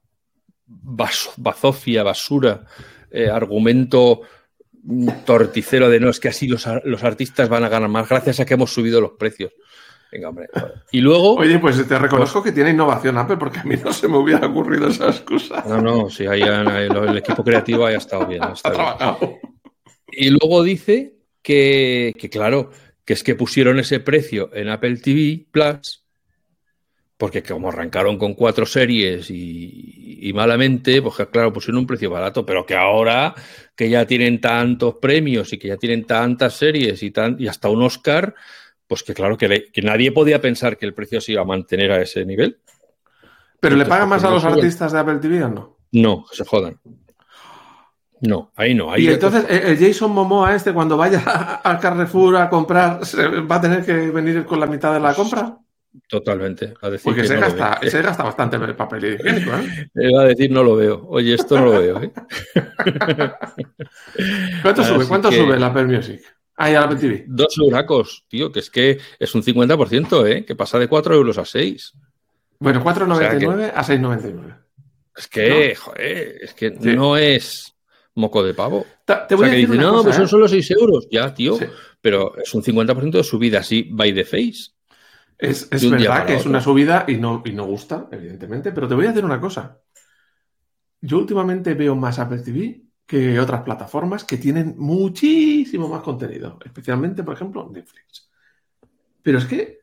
A: bas- bazofia, basura, eh, argumento torticero de no, es que así los, los artistas van a ganar más gracias a que hemos subido los precios. Venga, hombre. Y luego.
B: Oye, pues te reconozco que tiene innovación Apple porque a mí no se me hubiera ocurrido esa excusa.
A: No, no, sí, ahí el equipo creativo haya estado bien. ha
B: Ha
A: estado bien.
B: trabajado.
A: Y luego dice que, que, claro, que es que pusieron ese precio en Apple TV Plus, porque como arrancaron con cuatro series y, y malamente, pues claro, pusieron un precio barato, pero que ahora que ya tienen tantos premios y que ya tienen tantas series y, tan, y hasta un Oscar, pues que claro, que, le- que nadie podía pensar que el precio se iba a mantener a ese nivel.
B: ¿Pero le pagan más a
A: ¿por qué
B: los artistas de Apple TV o no?
A: No, que se jodan. No, ahí no. Ahí
B: Y entonces el Jason Momoa este cuando vaya al Carrefour a comprar ¿se va a tener que venir con la mitad de la compra.
A: Totalmente. A decir
B: Porque
A: que
B: se,
A: no
B: gasta, se gasta bastante el papel higiénico. ¿eh?
A: Va a decir no lo veo. Oye, esto no lo veo. ¿eh?
B: ¿Cuánto sube? ¿Cuánto
A: que-
B: sube el Apple Music? Ah, y el Apple TV.
A: Dos euracos, tío, que es que es un 50%, ¿eh? Que pasa de 4 euros a 6.
B: Bueno, 4,99
A: O sea
B: a 6,99.
A: Es que, joder, es que
B: Sí.
A: no es moco de pavo.
B: Te
A: O
B: voy
A: sea,
B: a
A: que
B: decir
A: dice,
B: una
A: no,
B: cosa,
A: pues son
B: ¿eh?
A: solo 6 euros. Ya, tío,
B: Sí.
A: pero es un 50% de subida así, by the face.
B: Es, verdad que es una subida y no, y no gusta, evidentemente, pero te voy a decir una cosa. Yo últimamente veo más Apple TV que otras plataformas que tienen muchísimo más contenido, especialmente, por ejemplo, Netflix. Pero es que,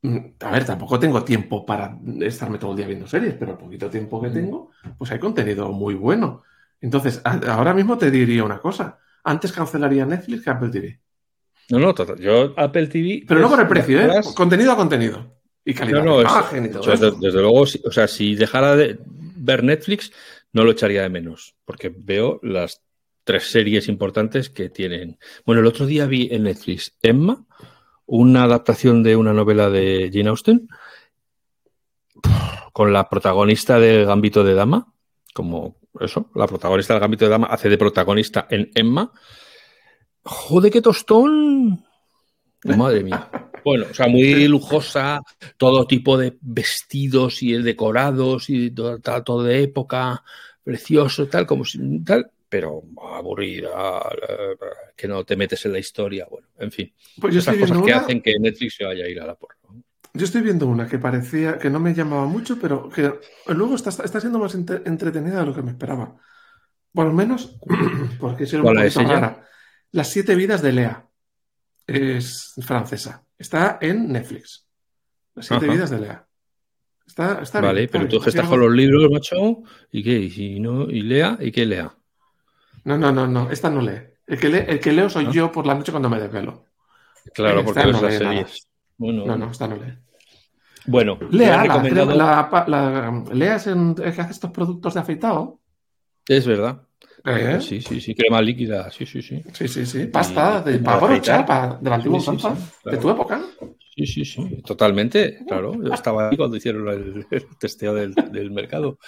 B: mm, a ver, tampoco tengo tiempo para estarme todo el día viendo series, pero el poquito tiempo que tengo, pues hay contenido muy bueno. Entonces, ahora mismo te diría una cosa. Antes cancelaría Netflix que Apple TV.
A: No, no, total. Yo Apple TV.
B: Pero no por el precio, ¿eh? Contenido a contenido. Y calidad
A: No, no,
B: de
A: es-
B: imagen y todo
A: yo,
B: eso.
A: de- desde luego, si- o sea, si dejara de ver Netflix, no lo echaría de menos, porque veo las tres series importantes que tienen. Bueno, el otro día vi en Netflix Emma, una adaptación de una novela de Jane Austen, con la protagonista de Gambito de Dama, como eso, la protagonista del Gambito de Dama hace de protagonista en Emma. Joder, qué tostón. Madre mía. Bueno, o sea, muy lujosa, todo tipo de vestidos y decorados y todo, tal, todo de época, precioso, tal, como si tal, pero aburrida, que no te metes en la historia, bueno, en fin.
B: Pues yo
A: Esas
B: estoy
A: cosas
B: viendo
A: que
B: una,
A: hacen que Netflix se vaya a ir a la porra.
B: yo estoy viendo una que parecía que no me llamaba mucho, pero que luego está, está siendo más entre- entretenida de lo que me esperaba. Por lo menos, porque es un
A: ¿Cuál
B: poquito
A: es ella?
B: rara. Las siete vidas de Lea. Es francesa. Está en Netflix. Las siete
A: Ajá.
B: vidas de Lea. Está, está
A: Vale,
B: bien, está
A: pero tú que estás
B: Así
A: con
B: algo-
A: los libros, macho, ¿y qué? ¿Y, no? ¿Y lea? ¿Y qué lea?
B: No, no, no, no. Esta no lee. El que, lee, el que leo soy
A: ¿Ah?
B: yo por la noche cuando me desvelo.
A: Claro, porque ves
B: no
A: las series. Bueno,
B: No, no, esta no lee.
A: bueno
B: Lea,
A: recomendado-
B: la, la- la- Lea es el que hace estos productos de afeitado.
A: Es verdad.
B: ¿Eh?
A: Sí, sí, sí, crema líquida, sí, sí, sí.
B: Sí, sí, sí. Pasta
A: Y-
B: de, para
A: para,
B: de la antigua
A: Sí, sí,
B: usanza.
A: sí,
B: De tu época.
A: Sí, sí, sí, totalmente, claro. Yo estaba ahí cuando hicieron el, el testeo del, del mercado.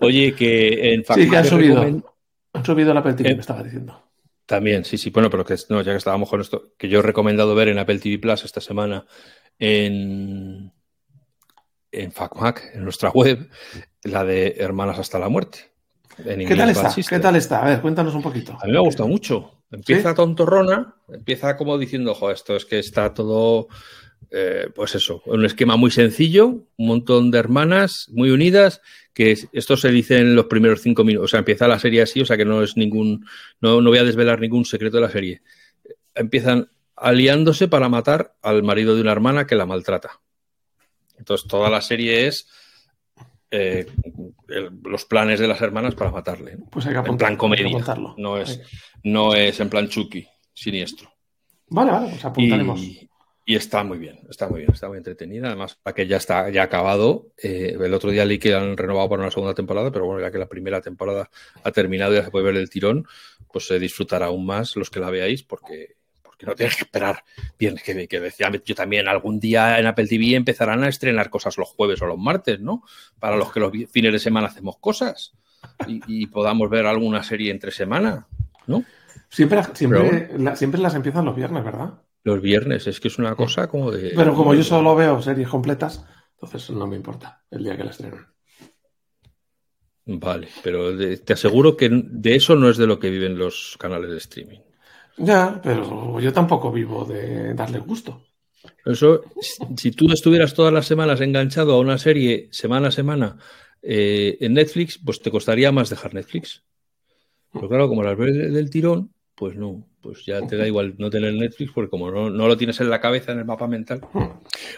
A: Oye, que en
B: Sí, que han subido.
A: recomen-
B: Han subido Apple TV,
A: Eh,
B: me estaba diciendo.
A: También, sí, sí, bueno, pero que no, ya que estábamos con esto, que yo he recomendado ver en Apple TV Plus esta semana en, en FacMac, en nuestra web, la de Hermanas hasta la muerte. En
B: ¿Qué tal está? ¿Qué tal está? A ver, cuéntanos un poquito.
A: A mí me ha gustado mucho. Empieza tontorrona, empieza como diciendo, ojo, esto es que está todo, eh, pues eso, un esquema muy sencillo, un montón de hermanas muy unidas, que es- esto se dice en los primeros cinco minutos, o sea, empieza la serie así, o sea que no es ningún, no, no voy a desvelar ningún secreto de la serie. Empiezan aliándose para matar al marido de una hermana que la maltrata. Entonces toda la serie es eh, el- los planes de las hermanas para matarle. ¿no?
B: Pues hay que
A: En
B: apuntar-
A: plan
B: hay que
A: comedia. No es, no es en plan Chucky, siniestro.
B: Vale, vale, pues apuntaremos.
A: Y, y está muy bien, está muy bien, está muy entretenida. Además, la que ya está ya acabado. eh, el otro día leí que han renovado para una segunda temporada, pero bueno, ya que la primera temporada ha terminado y ya se puede ver el tirón, pues se disfrutará aún más los que la veáis, porque, porque no tienes que esperar. Bien, que, que decía yo también, algún día en Apple TV empezarán a estrenar cosas los jueves o los martes, ¿no? Para los que los fines de semana hacemos cosas y, y podamos ver alguna serie entre semana, ¿no?
B: Siempre, siempre,
A: Pero
B: la- siempre las empiezan los viernes, ¿verdad?
A: Los viernes, es que es una cosa como de.
B: Pero como yo solo veo series completas, entonces no me importa el día que la estrenen.
A: Vale, pero te aseguro que de eso no es de lo que viven los canales de streaming.
B: Ya, pero yo tampoco vivo de darle gusto.
A: Eso, si- tú estuvieras todas las semanas enganchado a una serie semana a semana eh, en Netflix, pues te costaría más dejar Netflix. Pero claro, como las ves de- del tirón, pues no, pues ya te da igual no tener Netflix porque como no, no lo tienes en la cabeza, en el mapa mental.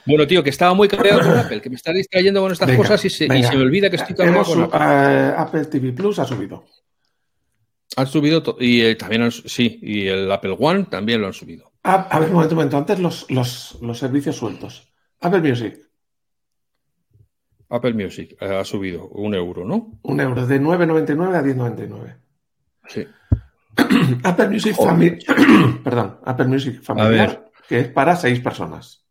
A: Bueno, tío, que estaba muy cabreado con Apple, que me está distrayendo con estas
B: Venga,
A: cosas y se, y se me olvida que estoy cabreado con Apple.
B: eh, Apple TV Plus ha subido.
A: Han subido y eh, también han, sí, y el Apple One también lo han subido.
B: Ah, a ver, un momento, un momento. Antes los, los, los servicios sueltos. Apple Music,
A: Apple Music eh, ha subido un euro, ¿no?
B: un euro, de 9,99 a 10,99.
A: Sí.
B: Apple Music
A: Joder.
B: Family, perdón, Apple Music Familiar, que es para seis personas.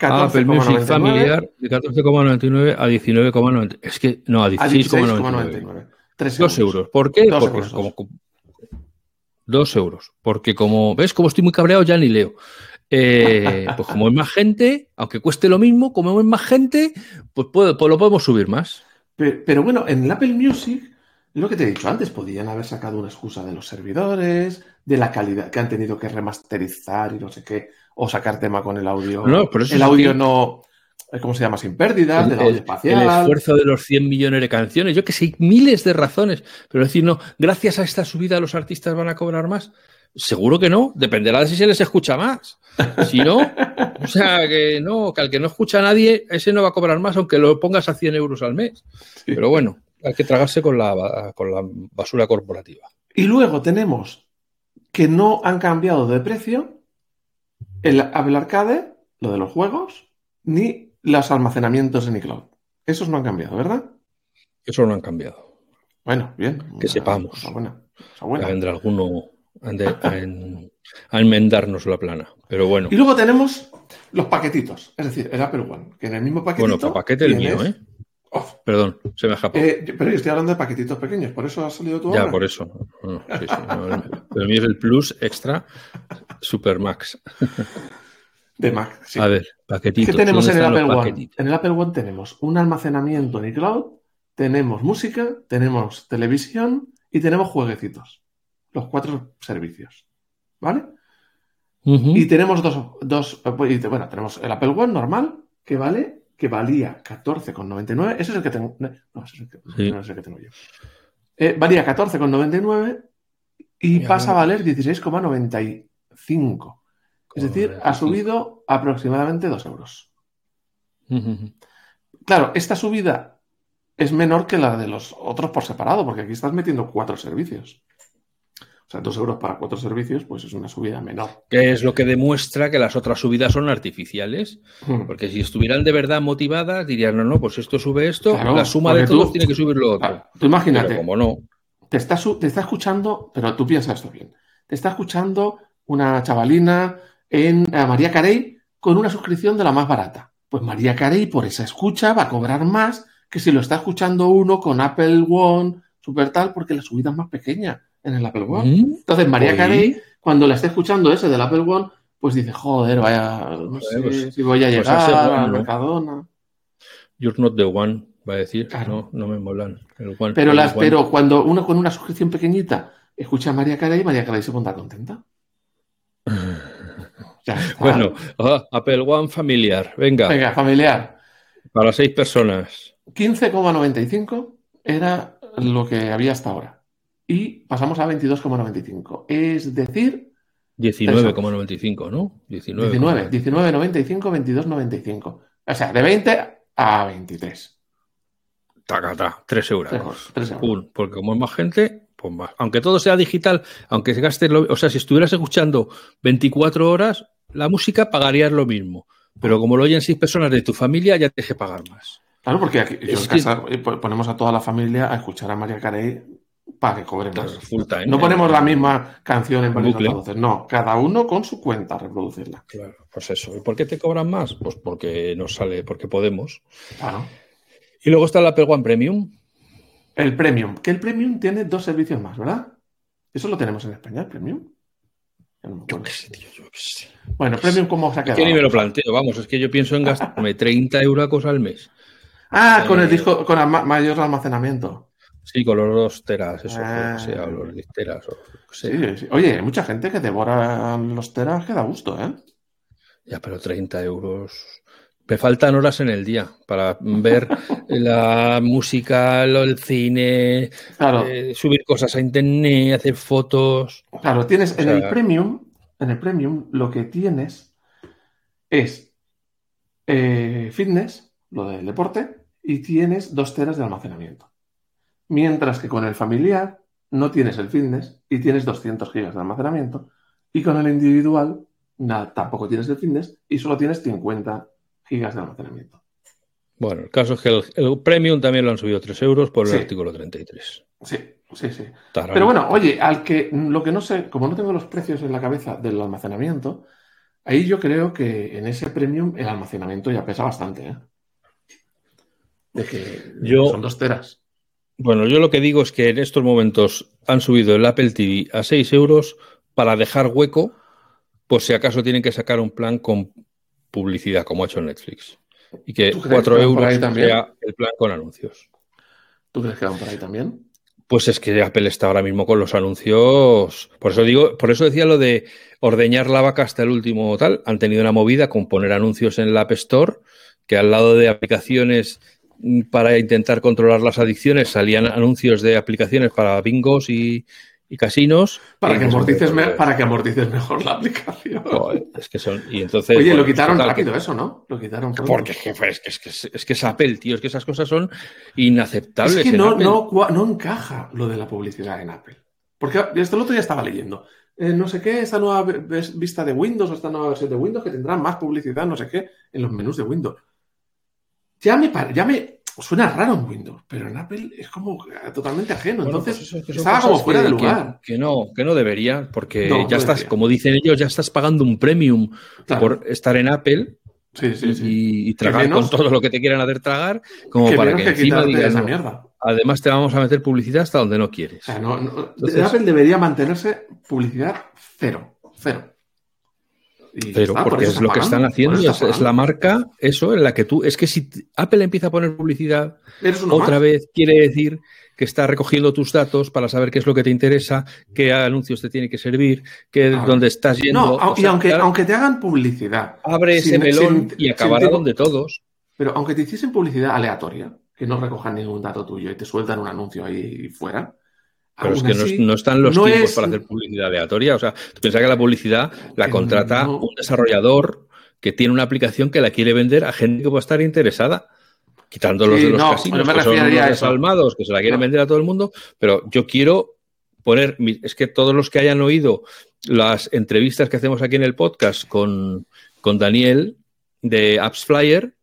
A: Apple Music
B: 14,99
A: familiar de 14,99 a 19,99. Es que no, a
B: a
A: 16,99.
B: 16,99. Tres
A: Dos euros. ¿Por qué?
B: Dos
A: Porque
B: euros.
A: como, como- dos euros. Porque como ves, como estoy muy cabreado, ya ni leo. Eh, pues como es más gente, aunque cueste lo mismo, como es más gente, pues, puedo- pues lo podemos subir más.
B: Pero, pero bueno, en el Apple Music, lo que te he dicho antes, podían haber sacado una excusa de los servidores, de la calidad que han tenido que remasterizar y no sé qué, o sacar tema con el audio.
A: No, por eso
B: el audio
A: que-
B: no, ¿cómo se llama? Sin pérdidas,
A: el,
B: del audio
A: el-
B: espacial.
A: el esfuerzo de los 100 millones de canciones, yo que sé, miles de razones, pero decir, no, gracias a esta subida los artistas van a cobrar más. Seguro que no, dependerá de si se les escucha más. Si no, o sea, que no, que al que no escucha a nadie, ese no va a cobrar más, aunque lo pongas a 100 euros al mes. Pero bueno, hay que tragarse con la, con la basura corporativa.
B: Y luego tenemos que no han cambiado de precio el Apple Arcade, lo de los juegos, ni los almacenamientos en iCloud. Esos no han cambiado, ¿verdad?
A: Eso no han cambiado.
B: Bueno, bien.
A: Que sepamos.
B: Cosa buena.
A: Ya
B: buena.
A: vendrá alguno a, en- enmendarnos la plana. Pero bueno,
B: Y luego tenemos los paquetitos, es decir, el Apple One, que en el mismo paquetito.
A: bueno, para paquete el mío, ¿eh?
B: Oh,
A: Perdón, se me ha escapado.
B: eh, pero yo estoy hablando de paquetitos pequeños, por eso ha salido tu
A: Ya,
B: obra.
A: por eso. No, sí, sí, no, el, el mío es el Plus Extra Super Max.
B: De Mac, sí.
A: A ver, paquetitos.
B: ¿Qué tenemos en
A: ¿dónde
B: el Apple One?
A: paquetitos?
B: En el Apple One tenemos un almacenamiento en iCloud, tenemos música, tenemos televisión y tenemos jueguecitos. Los cuatro servicios. ¿Vale? Y tenemos dos, dos, y te- bueno, tenemos el Apple One normal, que vale, que valía 14,99. Ese es el que tengo. No, ese es el que,
A: Sí.
B: no es el que tengo yo. Eh, valía 14,99 y pasa a valer 16,95. Es decir, ha
A: 95.
B: subido aproximadamente 2 euros. Claro, esta subida es menor que la de los otros por separado, porque aquí estás metiendo cuatro servicios. O sea, dos euros para cuatro servicios, pues es una subida menor.
A: Que es lo que demuestra que las otras subidas son artificiales.
B: Hmm.
A: Porque si estuvieran de verdad motivadas, dirían, no, no, pues esto sube esto,
B: Claro,
A: la suma de todos
B: tú-
A: tiene que subir lo otro.
B: Tú imagínate,
A: Pero como no,
B: te está, te está escuchando, pero tú piensas esto bien, te está escuchando una chavalina en eh, María Carey con una suscripción de la más barata. Pues María Carey por esa escucha va a cobrar más que si lo está escuchando uno con Apple One, super tal, porque la subida es más pequeña en el Apple One.
A: ¿Mm?
B: Entonces María
A: Oye.
B: Carey, cuando la esté escuchando ese del Apple One, pues dice, joder, vaya, no sé
A: pues-
B: si voy a
A: pues
B: llegar a
A: ¿no?
B: Mercadona.
A: You're not the one, va a decir.
B: Claro.
A: No, no me molan. El one,
B: Pero,
A: el
B: las,
A: one.
B: pero cuando uno con una suscripción pequeñita escucha a María Carey, María Carey se pondrá contenta. Ya está.
A: Bueno, ah, Apple One familiar. Venga,
B: Venga, familiar.
A: para seis personas.
B: 15,95 era lo que había hasta ahora. Y pasamos a 22,95. Es decir,
A: 19,95, ¿no? 19.
B: 19, 19,95, 22,95. O sea, de 20 a 23.
A: Tacata, 3 euros.
B: Lejos, tres euros.
A: Pum, porque como es más gente, pues más. Aunque todo sea digital, aunque se gaste, lo- o sea, si estuvieras escuchando 24 horas, la música pagarías lo mismo. Pero como lo oyen seis personas de tu familia, ya te deje pagar más.
B: Claro, porque aquí yo
A: Es
B: en
A: que-
B: casa eh, po- ponemos a toda la familia a escuchar a María Carey para que cobre más.
A: Claro, full time.
B: No ponemos la misma canción en varios altavoces. No, cada uno con su cuenta a reproducirla.
A: Claro, pues eso. ¿Y por qué te cobran más? Pues porque nos sale, porque podemos.
B: Claro.
A: Y luego está el Apple One Premium.
B: El Premium, que el Premium tiene dos servicios más, ¿verdad? Eso lo tenemos en España, el Premium. No
A: Yo qué sé, tío, yo qué sé.
B: Bueno, Premium, ¿cómo se ha
A: Es
B: quedado?
A: que ni me lo planteo, vamos, es que yo pienso en gastarme 30 euros al mes.
B: Ah, con el
A: Eh,
B: disco, con ama- mayor almacenamiento.
A: Sí, con los dos teras, eso,
B: Ah.
A: o sea, los 10 teras, o.
B: Sí, sí. Oye, hay mucha gente que devora los teras que da gusto, ¿eh?
A: Ya, pero 30 euros. Me faltan horas en el día para ver la música, el cine,
B: Claro,
A: eh, subir cosas a internet, hacer fotos.
B: claro, tienes en
A: o sea-
B: el Premium, en el Premium lo que tienes es eh, fitness, lo del deporte, y tienes dos teras de almacenamiento. Mientras que con el familiar no tienes el fitness y tienes 200 gigas de almacenamiento, y con el individual nada, tampoco tienes el fitness y solo tienes 50 gigas de almacenamiento.
A: Bueno, el caso es que el, el premium también lo han subido 3 euros por el
B: Sí.
A: artículo 33.
B: Sí, sí, sí.
A: Tarán.
B: Pero bueno, oye, al que lo que no sé, como no tengo los precios en la cabeza del almacenamiento, ahí yo creo que en ese premium el almacenamiento ya pesa bastante, ¿eh? De que
A: Yo-
B: son dos teras.
A: Bueno, yo lo que digo es que en estos momentos han subido el Apple TV a 6 euros para dejar hueco, pues si acaso tienen que sacar un plan con publicidad, como ha hecho Netflix. Y que
B: ¿Tú crees
A: 4
B: que van por
A: euros sea el plan con anuncios.
B: ¿Tú crees que van por ahí también?
A: Pues es que Apple está ahora mismo con los anuncios. Por eso digo, por eso decía lo de ordeñar la vaca hasta el último tal. Han tenido una movida con poner anuncios en la App Store, que al lado de aplicaciones para intentar controlar las adicciones salían anuncios de aplicaciones para bingos y, y casinos.
B: Para
A: Y
B: que, amortices me-
A: joder,
B: para que amortices mejor la aplicación.
A: joder, es que son. Y entonces.
B: Oye,
A: bueno,
B: lo quitaron
A: total,
B: rápido
A: que-
B: eso, ¿no? Lo quitaron pronto.
A: Porque es que, es, que, es, que es- que es Apple, tío. Es que esas cosas son inaceptables.
B: Es que
A: en
B: no,
A: Apple.
B: no, encaja lo de la publicidad en Apple. Porque esto el otro día estaba leyendo. eh, no sé qué, esta nueva vista de Windows o esta nueva versión de Windows que tendrá más publicidad, no sé qué, en los menús de Windows. Ya me, ya me suena raro en Windows, pero en Apple es como eh, totalmente ajeno.
A: Bueno,
B: Entonces,
A: pues eso,
B: estaba como fuera
A: que-
B: de lugar.
A: Que, que no, que no debería, porque
B: No,
A: ya
B: no
A: estás,
B: debería.
A: como dicen ellos, ya estás pagando un premium
B: Claro.
A: por estar en Apple
B: Sí, sí, sí.
A: y, y tragar
B: menos-
A: con todo lo que te quieran hacer tragar, como
B: que
A: para que encima digan,
B: esa
A: "No,
B: mierda.
A: además te vamos a meter publicidad hasta donde no quieres.
B: O sea, no, no-
A: Entonces-
B: Apple debería mantenerse publicidad cero. Cero. Y
A: Pero
B: está,
A: porque es lo que están haciendo, es, es la marca, eso, en la que tú, es que si Apple empieza a poner publicidad, otra
B: más.
A: vez quiere decir que está recogiendo tus datos para saber qué es lo que te interesa, qué anuncios te tiene que servir, qué,
B: Ah.
A: dónde estás yendo.
B: No, y
A: sea,
B: aunque,
A: claro,
B: aunque te hagan publicidad,
A: abre ese melón
B: sin-
A: y acabará
B: sin-
A: donde todos.
B: pero aunque te hiciesen publicidad aleatoria, que no recojan ningún dato tuyo y te sueltan un anuncio ahí fuera,
A: Pero es que no,
B: así,
A: no están los
B: no
A: tiempos
B: es-
A: para hacer publicidad aleatoria. O sea, tú piensas que la publicidad la contrata
B: no.
A: un desarrollador que tiene una aplicación que la quiere vender a gente que pueda estar interesada. Quitando los
B: Sí,
A: de los
B: no,
A: casinos,
B: me
A: que son unos desalmados, que se la quieren vender a todo el mundo, pero yo quiero poner, es que todos los que hayan oído las entrevistas que hacemos aquí en el podcast con, con Daniel de Apps Flyer,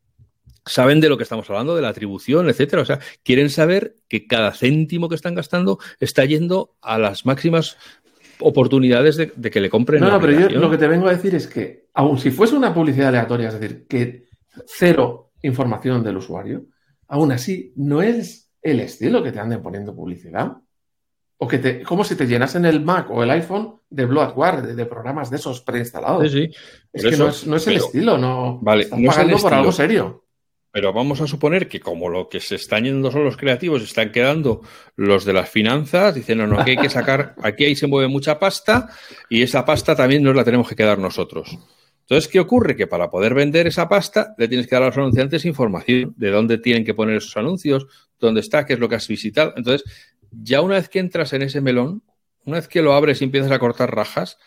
A: saben de lo que estamos hablando, de la atribución, etcétera. O sea, quieren saber que cada céntimo que están gastando está yendo a las máximas oportunidades de, que le compren.
B: No, no, pero yo lo que te vengo a decir es que, aun si fuese una publicidad aleatoria, es decir, que cero información del usuario, aún así no es el estilo que te anden poniendo publicidad. O que te, como si te llenas en el Mac o el iPhone de bloatware, de, programas de esos preinstalados.
A: Sí, sí.
B: Es que no es, el estilo, no.
A: Vale,
B: estás pagando por algo serio.
A: Pero vamos a suponer que como lo que se están yendo son los creativos, están quedando los de las finanzas, dicen, no, no, aquí hay que sacar, aquí ahí se mueve mucha pasta y esa pasta también nos la tenemos que quedar nosotros. Entonces, ¿qué ocurre? Que para poder vender esa pasta le tienes que dar a los anunciantes información de dónde tienen que poner esos anuncios, dónde está, qué es lo que has visitado. Entonces, ya una vez que entras en ese melón, una vez que lo abres y empiezas a cortar rajas,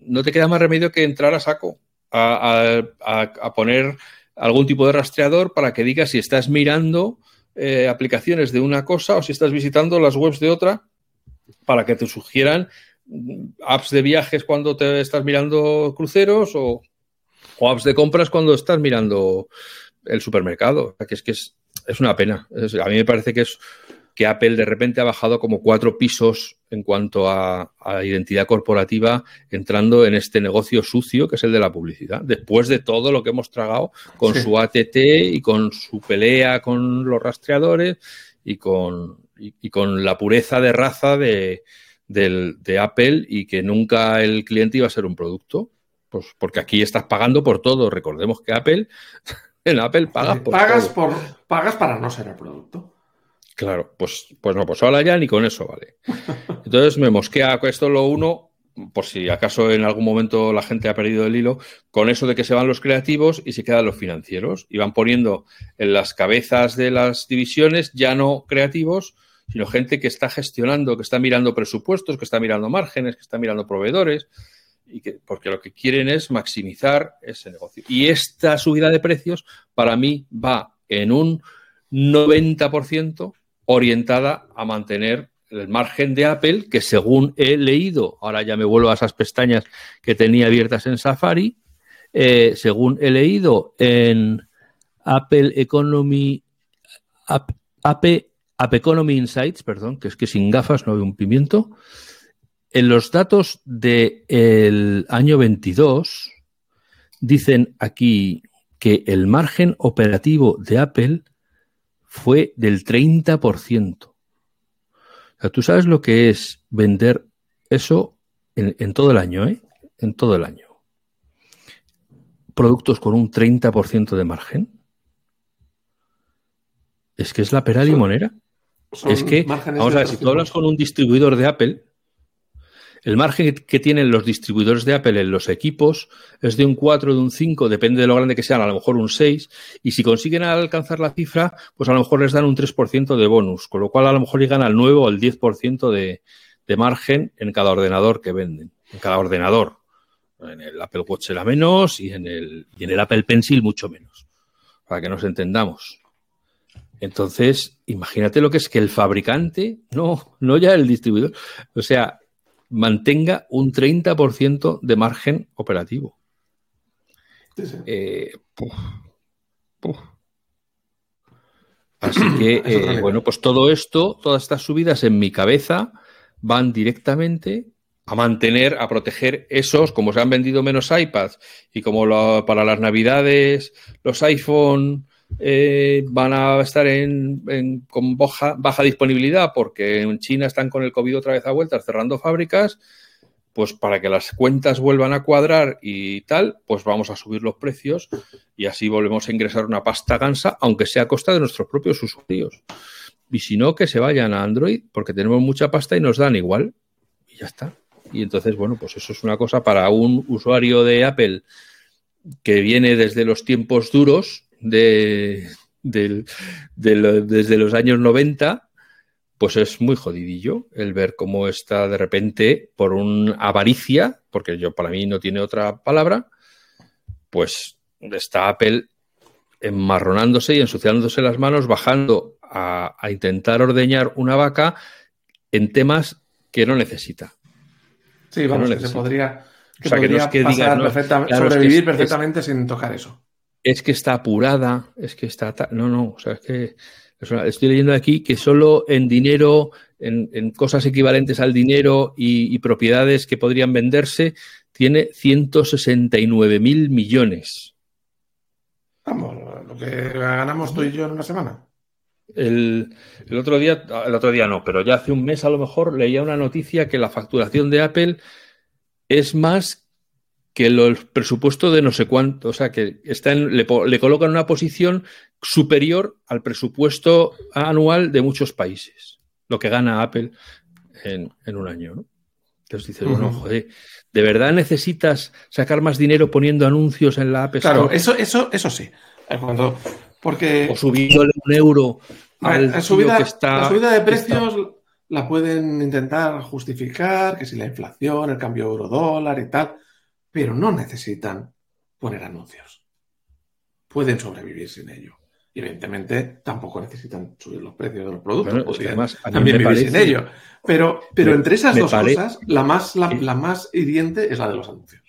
A: no te queda más remedio que entrar a saco, a, a poner algún tipo de rastreador para que diga si estás mirando eh, aplicaciones de una cosa o si estás visitando las webs de otra para que te sugieran mm, apps de viajes cuando te estás mirando cruceros o, apps de compras cuando estás mirando el supermercado. Que es que es, una pena. a mí me parece que es que Apple de repente ha bajado como cuatro pisos en cuanto a, identidad corporativa, entrando en este negocio sucio que es el de la publicidad. Después de todo lo que hemos tragado con su ATT y con su pelea con los rastreadores y con, con la pureza de raza de, Apple y que nunca el cliente iba a ser un producto. Pues porque aquí estás pagando por todo. Recordemos que Apple, en Apple pagas por
B: pagas Por, pagas para no ser el producto.
A: Claro, pues, pues no, pues ahora ya ni con eso vale. Entonces me mosquea esto lo uno, por si acaso en algún momento la gente ha perdido el hilo, con eso de que se van los creativos y se quedan los financieros. Y van poniendo en las cabezas de las divisiones ya no creativos, sino gente que está gestionando, que está mirando presupuestos, que está mirando márgenes, que está mirando proveedores, y que, porque lo que quieren es maximizar ese negocio. Y esta subida de precios para mí va en un 90% orientada a mantener el margen de Apple, que según he leído, ahora ya me vuelvo a esas pestañas que tenía abiertas en Safari, eh, según he leído en Apple Economy, App, Economy Insights, perdón, que es que sin gafas no veo un pimiento, en los datos del año 22 dicen aquí que el margen operativo de Apple fue del 30%. O sea, tú sabes lo que es vender eso en, todo el año, ¿eh? En todo el año. Productos con un 30% de margen. Es que es la pera limonera. Es que, vamos a ver, si tú hablas con un distribuidor de Apple, el margen que tienen los distribuidores de Apple en los equipos es de un 4, de un 5, depende de lo grande que sean, a lo mejor un 6. Y si consiguen alcanzar la cifra, pues a lo mejor les dan un 3% de bonus, con lo cual a lo mejor llegan al 9 o al 10% de, de margen en cada ordenador que venden, en cada ordenador. En el Apple Watch era menos y en el, y en el Apple Pencil mucho menos, para que nos entendamos. Entonces, imagínate lo que es que el fabricante, no, no ya el distribuidor, o sea, mantenga un 30% de margen operativo. Eh, Así que, eh, bueno, pues todo esto, todas estas subidas en mi cabeza van directamente a mantener, a proteger esos, como se han vendido menos iPads y como para las navidades los iPhone eh, van a estar en, con baja, baja, disponibilidad porque en China están con el COVID otra vez a vueltas cerrando fábricas, pues para que las cuentas vuelvan a cuadrar y tal, pues vamos a subir los precios y así volvemos a ingresar una pasta gansa, aunque sea a costa de nuestros propios usuarios. Y si no, que se vayan a Android porque tenemos mucha pasta y nos dan igual. Y ya está. Y entonces, bueno, pues eso es una cosa para un usuario de Apple que viene desde los tiempos duros, de, desde los años 90, pues es muy jodidillo el ver cómo está de repente por una avaricia, porque yo para mí no tiene otra palabra, pues está Apple enmarronándose y ensuciándose las manos, bajando a, a intentar ordeñar una vaca en temas que no necesita.
B: Sí, vamos, que, se podría, que podría pasar sobrevivir perfectamente sin tocar eso.
A: Es que está apurada, es que está... No, no, o sea, es que estoy leyendo aquí que solo en dinero, en, cosas equivalentes al dinero y, y, propiedades que podrían venderse, tiene 169 mil millones.
B: Vamos, lo que ganamos tú y yo en una semana.
A: El, otro día, el otro día no, pero ya hace un mes a lo mejor leía una noticia que la facturación de Apple es más que el presupuesto de no sé cuánto, o sea, que está en, le, le colocan en una posición superior al presupuesto anual de muchos países, lo que gana Apple en, un año, ¿no? Entonces dices, bueno, joder, ¿de verdad necesitas sacar más dinero poniendo anuncios en la App
B: Store? Claro, eso, eso, eso sí. Cuando, porque...
A: O subiéndole un euro
B: al la subida, que está, la subida de precios la pueden intentar justificar, que si la inflación, el cambio euro-dólar y tal, pero no necesitan poner anuncios. Pueden sobrevivir sin ello. Y evidentemente tampoco necesitan subir los precios de los productos. además, también vivir sin ello. Pero, pero entre esas dos cosas, la más, la más hiriente es la de los anuncios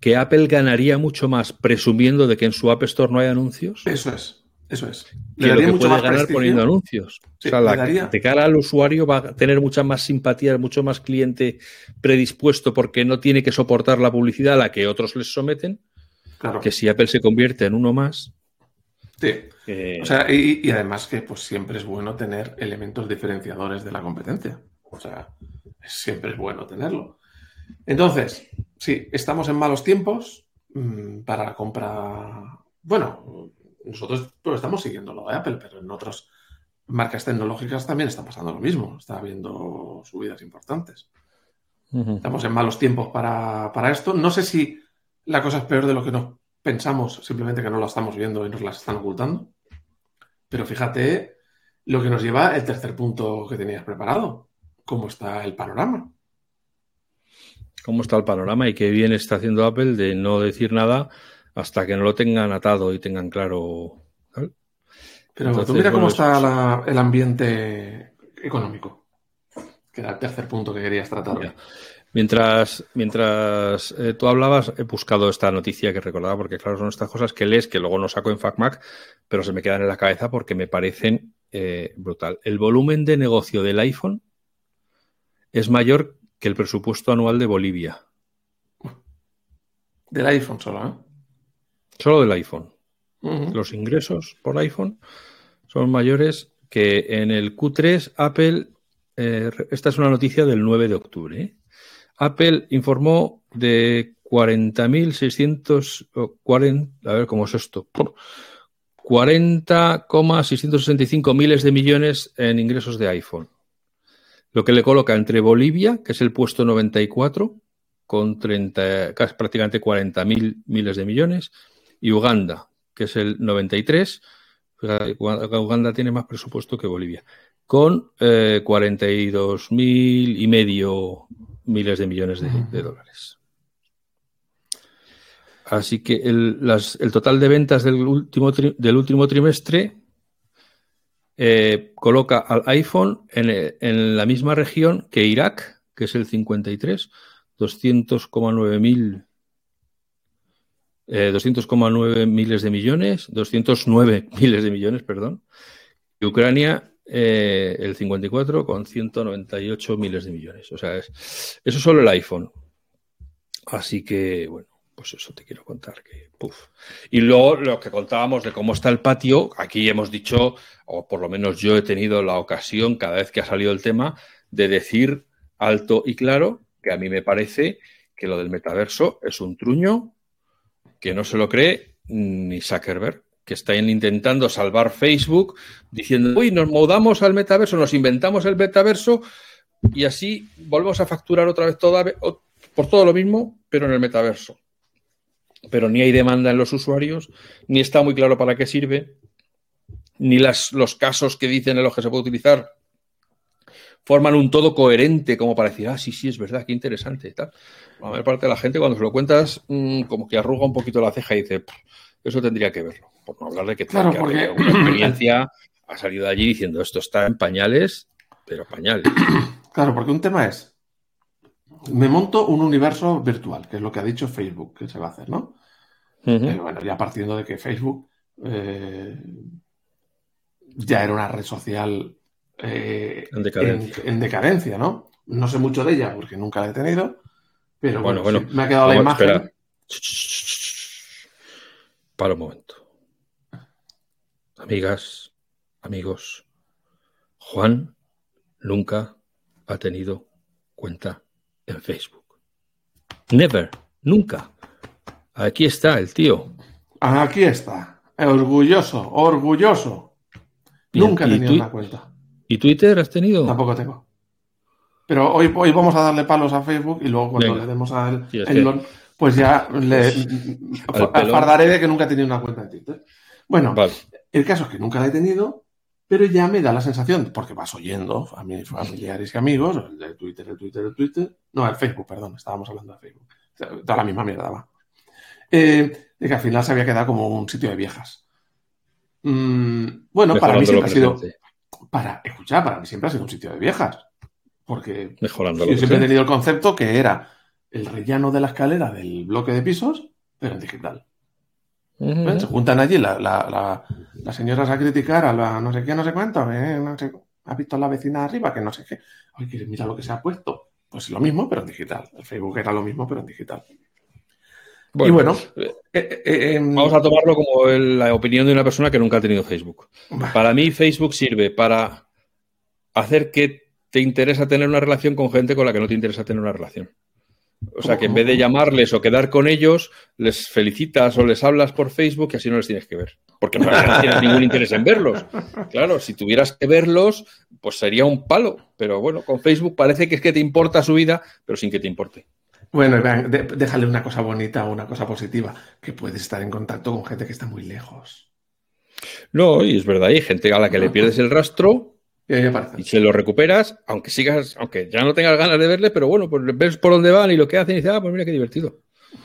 A: que Apple ganaría mucho más presumiendo de que en su App Store no hay anuncios.
B: Eso es, eso es.
A: Le daría mucho puede ganar poniendo anuncios. o sea, de cara al usuario va a tener mucha más simpatía, mucho más cliente predispuesto porque no tiene que soportar la publicidad a la que otros les someten. Claro. Que si Apple se convierte en uno más.
B: Sí. o sea, y, y, además que pues siempre es bueno tener elementos diferenciadores de la competencia. O sea, siempre es bueno tenerlo. Entonces, sí, estamos en malos tiempos mm, para la compra. Bueno, nosotros pues, estamos siguiendo lo de Apple, pero en otras marcas tecnológicas también está pasando lo mismo. Está habiendo subidas importantes. Estamos en malos tiempos para, esto. No sé si la cosa es peor de lo que nos pensamos, simplemente que no la estamos viendo y nos las están ocultando. Pero fíjate lo que nos lleva el tercer punto que tenías preparado. ¿Cómo está el panorama?
A: cómo está el panorama y qué bien está haciendo Apple de no decir nada hasta que no lo tengan atado y tengan claro.
B: Pero tú mira cómo está el ambiente económico, que era el tercer punto que querías tratar.
A: Mientras, mientras eh, tú hablabas, he buscado esta noticia que recordaba, porque claro, son estas cosas que lees que luego no saco en FacMac, pero se me quedan en la cabeza porque me parecen eh, brutal. El volumen de negocio del iPhone es mayor que el presupuesto anual de Bolivia.
B: Del iPhone solo, ¿eh?
A: Solo del iPhone. Los ingresos por iPhone son mayores que en el Q3 Apple, eh, esta es una noticia del 9 de octubre, ¿eh? Apple informó de 40.640, a ver cómo es esto, 40,665 miles de millones en ingresos de iPhone lo que le coloca entre Bolivia, que es el puesto 94, con 30, casi prácticamente 40 mil miles de millones, y Uganda, que es el 93. Uganda tiene más presupuesto que Bolivia, con eh, 42 mil y medio miles de millones de, dólares. Así que el, el, total de ventas del último, del último trimestre eh, coloca al iPhone en, la misma región que Irak, que es el 53, 200,9 mil. 200,9 miles de millones, 209 miles de millones, perdón, y Ucrania eh, el 54 con 198 miles de millones. O sea, es, eso es solo el iPhone. Así que, bueno, pues eso te quiero contar que Y luego lo que contábamos de cómo está el patio, aquí hemos dicho, o por lo menos yo he tenido la ocasión cada vez que ha salido el tema, de decir alto y claro que a mí me parece que lo del metaverso es un truño que no se lo cree ni Zuckerberg, que está intentando salvar Facebook diciendo, uy, nos mudamos al metaverso, nos inventamos el metaverso y así volvemos a facturar otra vez por todo lo mismo, pero en el metaverso pero ni hay demanda en los usuarios, ni está muy claro para qué sirve, ni las, los casos que dicen en los que se puede utilizar forman un todo coherente como para decir, ah, sí, sí, es verdad, qué interesante y tal. La mayor parte de la gente cuando se lo cuentas mm, como que arruga un poquito la ceja y dice, eso tendría que verlo, por no hablar de que,
B: claro, porque...
A: una experiencia ha salido de allí diciendo, esto está en pañales, pero pañales.
B: Claro, porque un tema es, me monto un universo virtual, que es lo que ha dicho Facebook que se va a hacer, ¿no? Uh bueno, ya partiendo de que Facebook eh, ya era una red social eh, en, decadencia. En, decadencia. ¿no? No sé mucho de ella porque nunca la he tenido, pero bueno, bueno, me ha quedado la imagen.
A: Para un momento. Amigas, amigos, Juan nunca ha tenido cuenta en Facebook. Never, nunca. Aquí está el tío.
B: Aquí está. Orgulloso, orgulloso. Nunca he tenido una cuenta.
A: ¿Y Twitter has tenido?
B: Tampoco tengo. Pero hoy, hoy vamos a darle palos a Facebook y luego cuando le demos a él, pues ya le fardaré de que nunca he tenido una cuenta en Twitter. Bueno, el caso es que nunca la he tenido, pero ya me da la sensación, porque vas oyendo a mis familiares y amigos, el de Twitter, el Twitter, el Twitter, no, el Facebook, perdón, estábamos hablando de Facebook. Toda la misma mierda va. Eh, de que al final se había quedado como un sitio de viejas. Mm, bueno, para mí siempre ha sido. Para, escuchar, para mí siempre ha sido un sitio de viejas. Porque
A: Mejorando
B: yo siempre he tenido el concepto que era el rellano de la escalera del bloque de pisos, pero en digital. Se juntan allí las señoras a criticar a la no sé qué, no sé cuánto, ¿eh? no sé, ha visto a la vecina arriba que no sé qué. Oye, mira lo que se ha puesto. Pues lo mismo, pero en digital. El Facebook era lo mismo, pero en digital. Y bueno,
A: eh, eh, em, vamos a tomarlo como la opinión de una persona que nunca ha tenido Facebook. Para mí, Facebook sirve para hacer que te interesa tener una relación con gente con la que no te interesa tener una relación. O sea, que en vez de llamarles o quedar con ellos, les felicitas o les hablas por Facebook y así no les tienes que ver. Porque no, tienes ningún interés en verlos. Claro, si tuvieras que verlos, pues sería un palo. Pero bueno, con Facebook parece que es que te importa su vida, pero sin que te importe.
B: Bueno, déjale una cosa bonita o una cosa positiva, que puedes estar en contacto con gente que está muy lejos.
A: No, y es verdad, hay gente a la que le pierdes el rastro y se lo recuperas, aunque sigas, aunque ya no tengas ganas de verle, pero bueno, pues ves por dónde van y lo que hacen y dices, ah, pues mira qué divertido.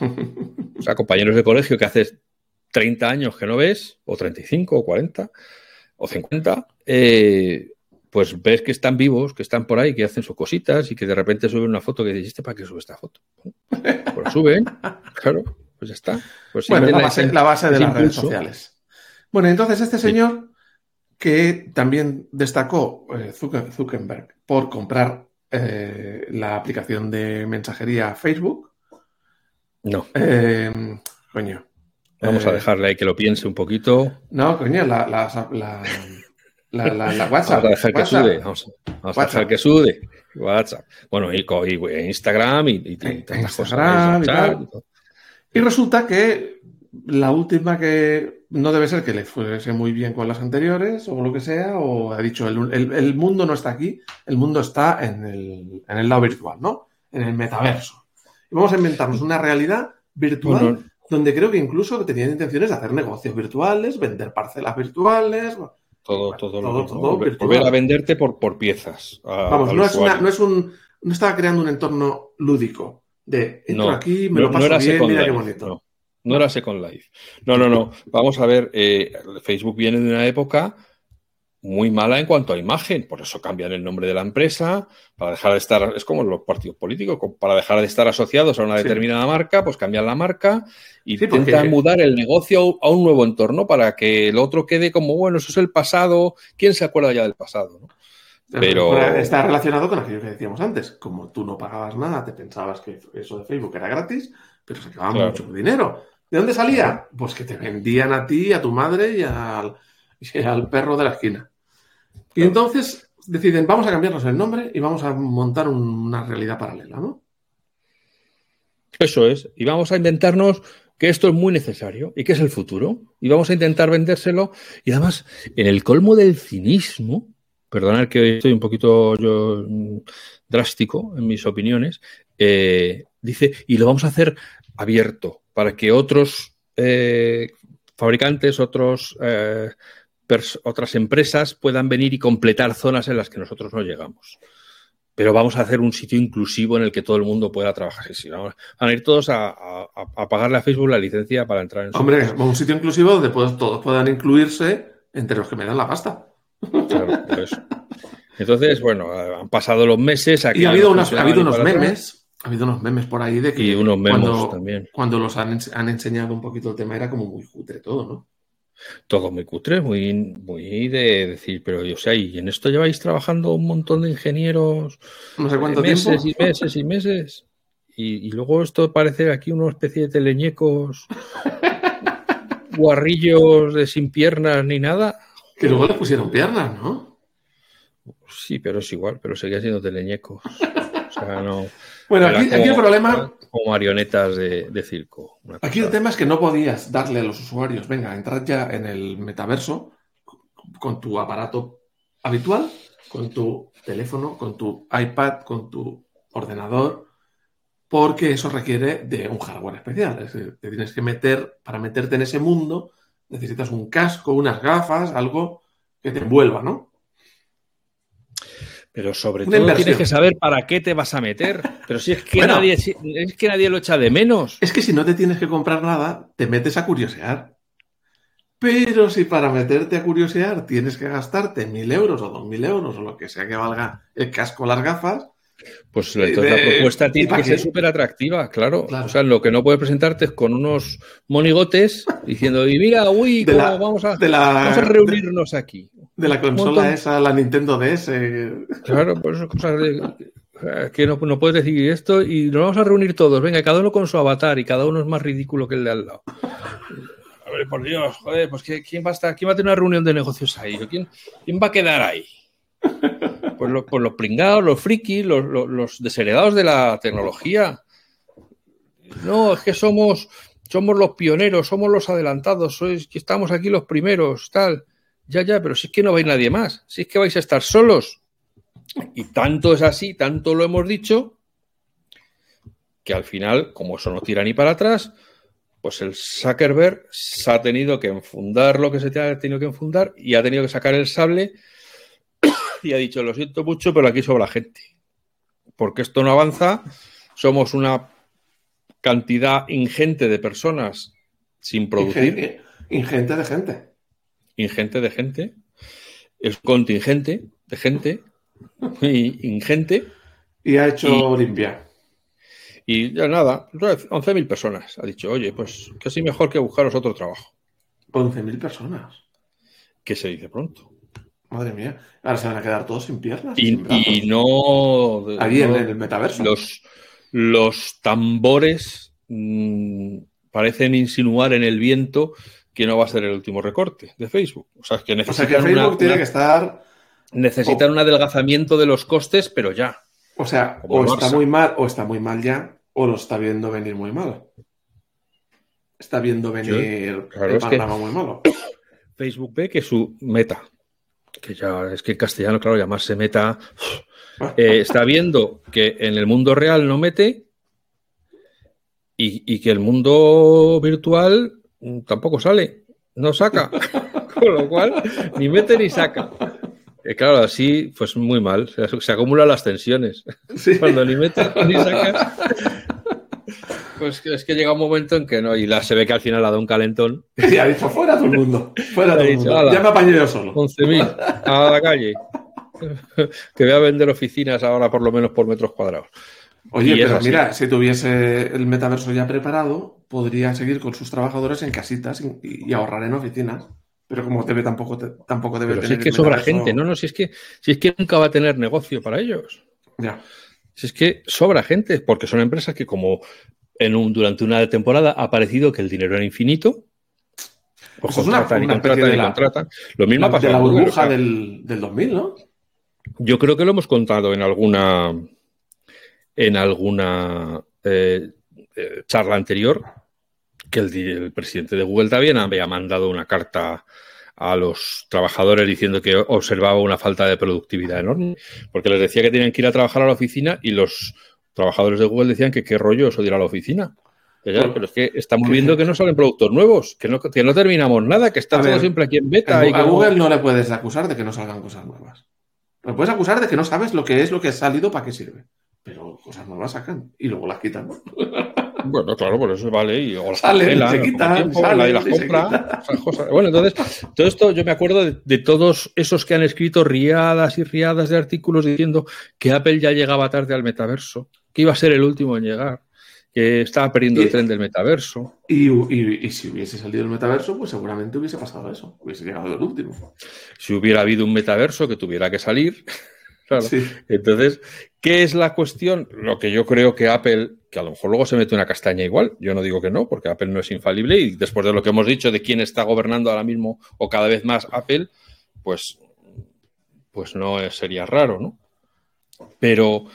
A: o sea, compañeros de colegio que haces 30 años que no ves, o 35, o 40, o 50, eh, pues ves que están vivos, que están por ahí, que hacen sus cositas y que de repente suben una foto que dices, ¿para qué sube esta foto? Pues suben, claro, pues ya está. Pues
B: bueno, la base, la base de las redes sociales. Bueno, entonces este señor que también destacó eh, Zuckerberg por comprar eh, la aplicación de mensajería Facebook.
A: No.
B: Eh, coño.
A: Vamos a dejarle ahí que lo piense un poquito.
B: No, coño, la, la, la, WhatsApp.
A: Vamos a dejar que sude. Vamos, a dejar que sude. WhatsApp. Bueno, y, Instagram y, y, tantas cosas.
B: y resulta que la última que no debe ser que le fuese muy bien con las anteriores o lo que sea, o ha dicho, el, mundo no está aquí, el mundo está en el, en el, lado virtual, ¿no? En el metaverso. Y vamos a inventarnos una realidad virtual donde creo que incluso tenían intenciones de hacer negocios virtuales, vender parcelas virtuales.
A: Todo, todo, todo, Volver a venderte por, por piezas.
B: vamos, no es, una, no es un. No estaba creando un entorno lúdico de entro aquí, me lo paso bien, mira qué bonito.
A: No era Second Life. No, no, no. Vamos a ver, eh, Facebook viene de una época muy mala en cuanto a imagen, por eso cambian el nombre de la empresa, para dejar de estar, es como los partidos políticos, para dejar de estar asociados a una determinada marca, pues cambian la marca y intentan mudar el negocio a un nuevo entorno para que el otro quede como, bueno, eso es el pasado, ¿quién se acuerda ya del pasado?
B: Pero... Está relacionado con aquello que decíamos antes, como tú no pagabas nada, te pensabas que eso de Facebook era gratis, pero se acababa mucho dinero. ¿De dónde salía? Pues que te vendían a ti, a tu madre y al, al perro de la esquina. Y entonces deciden, vamos a cambiarnos el nombre y vamos a montar una realidad paralela, ¿no?
A: Eso es. Y vamos a inventarnos que esto es muy necesario y que es el futuro. Y vamos a intentar vendérselo. Y además, en el colmo del cinismo, perdonad que hoy estoy un poquito yo mm, drástico en mis opiniones, eh, dice, y lo vamos a hacer abierto, para que otros eh, fabricantes, otros, eh, otras empresas puedan venir y completar zonas en las que nosotros no llegamos. Pero vamos a hacer un sitio inclusivo en el que todo el mundo pueda trabajar. Sí, vamos, van a ir todos a, pagarle a Facebook la licencia para entrar en
B: su Hombre, un sitio inclusivo donde todos puedan incluirse entre los que me dan la pasta.
A: Claro, por eso. Entonces, bueno, han pasado los meses.
B: Aquí y ha habido, unos, ha habido unos memes. Ha habido unos memes por ahí de que.
A: Y unos memes también.
B: Cuando los han, han, enseñado un poquito el tema, era como muy cutre todo, ¿no?
A: Todo muy cutre, muy, muy de decir, pero o sea, y en esto lleváis trabajando un montón de ingenieros.
B: No sé cuánto
A: meses y meses y meses. Y, y, luego esto parece aquí una especie de teleñecos, guarrillos de sin piernas ni nada.
B: Que luego le pusieron piernas, ¿no?
A: Sí, pero es igual, pero seguía siendo teleñecos. O sea, no.
B: Bueno, aquí, el problema.
A: Como marionetas de, circo.
B: Aquí el tema es que no podías darle a los usuarios, venga, entrad ya en el metaverso con tu aparato habitual, con tu teléfono, con tu iPad, con tu ordenador, porque eso requiere de un hardware especial. Es decir, te tienes que meter, para meterte en ese mundo, necesitas un casco, unas gafas, algo que te envuelva, ¿no?
A: Pero sobre todo tienes que saber para qué te vas a meter. Pero si es que nadie es que nadie lo echa de menos.
B: Es que si no te tienes que comprar nada, te metes a curiosear. Pero si para meterte a curiosear tienes que gastarte mil euros o dos mil euros o lo que sea que valga el casco o las gafas,
A: pues entonces la propuesta tiene que ser súper atractiva, claro. O sea, lo que no puedes presentarte es con unos monigotes diciendo, y mira, uy, vamos, a, reunirnos aquí.
B: De la consola esa, la Nintendo DS.
A: Claro, por eso cosas que no, no, puedes decir esto y nos vamos a reunir todos. Venga, cada uno con su avatar y cada uno es más ridículo que el de al lado. A ver, por Dios, joder, pues ¿quién va a estar? ¿Quién va a tener una reunión de negocios ahí? ¿Quién, quién va a quedar ahí? Pues, pues, los, pringados, los frikis, los, desheredados de la tecnología. No, es que somos, somos los pioneros, somos los adelantados, sois, que estamos aquí los primeros, tal. Ya, ya, pero si es que no vais nadie más, si es que vais a estar solos. Y tanto es así, tanto lo hemos dicho, que al final, como eso no tira ni para atrás, pues el Zuckerberg se ha tenido que enfundar lo que se ha tenido que enfundar y ha tenido que sacar el sable y ha dicho, lo siento mucho, pero aquí sobra gente. Porque esto no avanza, somos una cantidad ingente de personas sin producir.
B: Ingente, de gente.
A: Ingente de gente. Es contingente de gente. Y ingente.
B: Y ha hecho limpia.
A: Y ya nada, 11.000 personas. Ha dicho, oye, pues casi mejor que buscaros otro trabajo.
B: 11.000 personas.
A: ¿Qué se dice pronto?
B: Madre mía, ahora se van a quedar todos sin piernas.
A: Y, no.
B: Ahí en el metaverso.
A: Los, los tambores mm, parecen insinuar en el viento que no va a ser el último recorte de Facebook. O sea, que necesitan.
B: que Facebook tiene que estar.
A: Necesitan un adelgazamiento de los costes, pero ya.
B: O sea, o está muy mal, o está muy mal ya, o lo está viendo venir muy mal. Está viendo venir el panorama muy malo.
A: Facebook ve que su meta, que ya es que en castellano, claro, llamarse meta, eh, está viendo que en el mundo real no mete y, que el mundo virtual tampoco sale, no saca. Con lo cual, ni mete ni saca. claro, así, pues muy mal. Se, acumulan las tensiones. Cuando ni mete ni saca. Pues es que llega un momento en que no, y la, se ve que al final ha dado un calentón.
B: Y ha dicho, fuera todo el mundo, fuera todo el mundo. Ya me apañé yo solo.
A: 11.000, a la calle. que voy a vender oficinas ahora por lo menos por metros cuadrados.
B: Oye, pero mira, si tuviese el metaverso ya preparado, podría seguir con sus trabajadores en casitas y, ahorrar en oficinas. Pero como tampoco, tampoco debe
A: pero Si es que sobra gente, no, no, si es que, si es que nunca va a tener negocio para ellos.
B: Ya.
A: Si es que sobra gente, porque son empresas que como en un, durante una temporada ha parecido que el dinero era infinito.
B: Pues contratan y contratan y contratan. Lo mismo ha pasado. De la burbuja del, del 2000, ¿no?
A: Yo creo que lo hemos contado en alguna en alguna eh, eh, charla anterior que el, presidente de Google también había mandado una carta a los trabajadores diciendo que observaba una falta de productividad enorme, porque les decía que tenían que ir a trabajar a la oficina y los trabajadores de Google decían que qué rollo eso de ir a la oficina. Pero, es que estamos viendo que no salen productos nuevos, que no, no terminamos nada, que está todo siempre aquí en beta.
B: A,
A: y
B: a Google no le puedes acusar de que no salgan cosas nuevas. Le puedes acusar de que no sabes lo que es lo que ha salido, para qué sirve. Pero cosas nuevas sacan y luego las quitan.
A: Bueno, claro, por eso vale. Y, o
B: Sale, se quita,
A: tiempo,
B: sale,
A: la de las
B: se
A: cosas. Bueno, entonces, todo esto yo me acuerdo de, de todos esos que han escrito riadas y riadas de artículos diciendo que Apple ya llegaba tarde al metaverso, que iba a ser el último en llegar, que estaba perdiendo el tren del metaverso.
B: Y, y- y si hubiese salido el metaverso, pues seguramente hubiese pasado eso. Hubiese llegado el último.
A: Si hubiera habido un metaverso que tuviera que salir. Claro.
B: Sí.
A: Entonces, ¿qué es la cuestión? Lo que yo creo que Apple, que a lo mejor luego se mete una castaña igual, yo no digo que no, porque Apple no es infalible y después de lo que hemos dicho de quién está gobernando ahora mismo o cada vez más Apple, pues, pues no es- sería raro, ¿no? Pero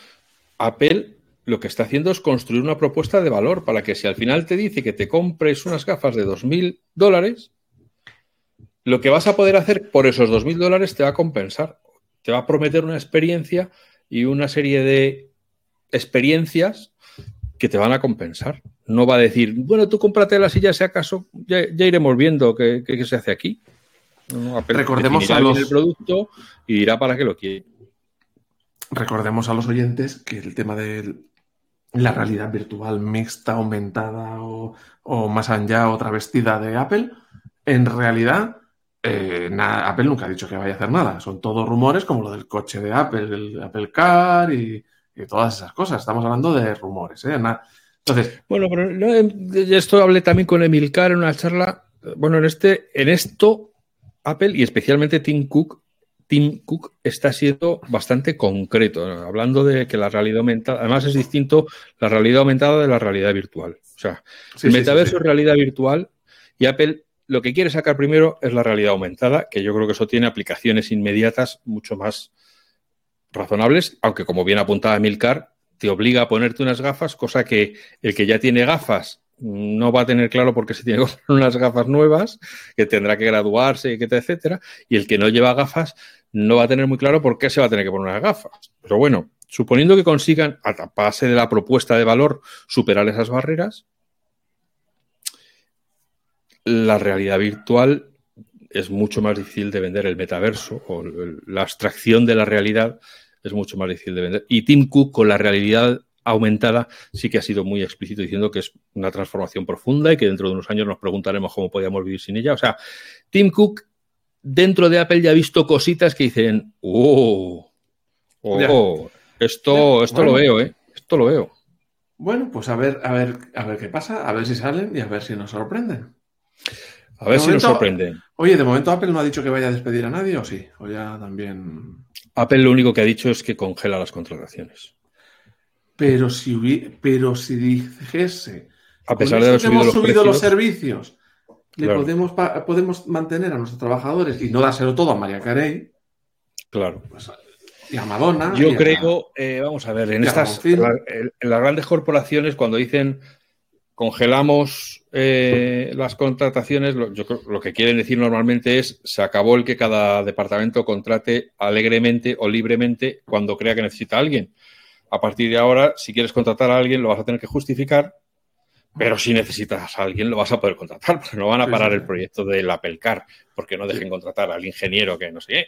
A: Apple lo que está haciendo es construir una propuesta de valor para que si al final te dice que te compres unas gafas de 2.000 dólares, lo que vas a poder hacer por esos 2.000 dólares te va a compensar. Te va a prometer una experiencia y una serie de experiencias que te van a compensar. No va a decir, bueno, tú cómprate la silla si acaso, ya, ya iremos viendo qué, qué- qué se hace aquí. No,
B: Recordemos a los-
A: el producto y dirá para qué lo quiere.
B: Recordemos a los oyentes que el tema de la realidad virtual mixta, aumentada o, o más allá o travestida de Apple, en realidad eh, Apple nunca ha dicho que vaya a hacer nada. Son todos rumores como lo del coche de Apple, el Apple Car y, y todas esas cosas. Estamos hablando de rumores. ¿eh? Entonces,
A: Bueno, pero no, em, esto hablé también con Emilcar en una charla. Bueno, en este, en esto, Apple y especialmente Tim Cook, Tim Cook está siendo bastante concreto, ¿no? hablando de que la realidad aumentada, además es distinto la realidad aumentada de la realidad virtual. O sea,
B: sí,
A: el
B: sí,
A: metaverso
B: sí,
A: es realidad virtual y Apple lo que quiere sacar primero es la realidad aumentada, que yo creo que eso tiene aplicaciones inmediatas mucho más razonables, aunque como bien apuntaba Emilcar, te obliga a ponerte unas gafas, cosa que el que ya tiene gafas no va a tener claro por qué se tiene que poner unas gafas nuevas, que tendrá que graduarse, etcétera, y el que no lleva gafas no va a tener muy claro por qué se va a tener que poner unas gafas. Pero bueno, suponiendo que consigan, a base de la propuesta de valor, superar esas barreras, la realidad virtual es mucho más difícil de vender el metaverso o el- la abstracción de la realidad es mucho más difícil de vender. Y Tim Cook con la realidad aumentada sí que ha sido muy explícito diciendo que es una transformación profunda y que dentro de unos años nos preguntaremos cómo podíamos vivir sin ella. O sea, Tim Cook dentro de Apple ya ha visto cositas que dicen, oh, oh, esto, esto
B: Bueno.
A: lo veo, ¿eh? Esto lo veo.
B: Bueno, pues a ver, a ver, a ver qué pasa, a ver si salen y a ver si nos sorprenden.
A: A ver
B: De
A: si
B: momento-
A: nos sorprende.
B: Oye, de momento Apple no ha dicho que vaya a despedir a nadie, ¿o sí? O ya también.
A: Apple lo único que ha dicho es que congela las contrataciones.
B: Pero si hubi- pero si dijese.
A: A pesar de haber
B: que
A: subido
B: hemos
A: los
B: subido los servicios, le
A: Claro.
B: podemos, podemos mantener a nuestros trabajadores y no dárselo todo a María Carey
A: claro.
B: pues, y a Madonna. y
A: Yo
B: a-
A: creo, eh, vamos a ver, en estas, la- en las grandes corporaciones, cuando dicen congelamos eh, las contrataciones, lo, yo creo- lo que quieren decir normalmente es se acabó el que cada departamento contrate alegremente o libremente cuando crea que necesita a alguien. A partir de ahora, si quieres contratar a alguien, lo vas a tener que justificar, pero si necesitas a alguien, lo vas a poder contratar, porque no van a parar el proyecto del Apple Car, porque no dejen contratar al ingeniero que no sé qué.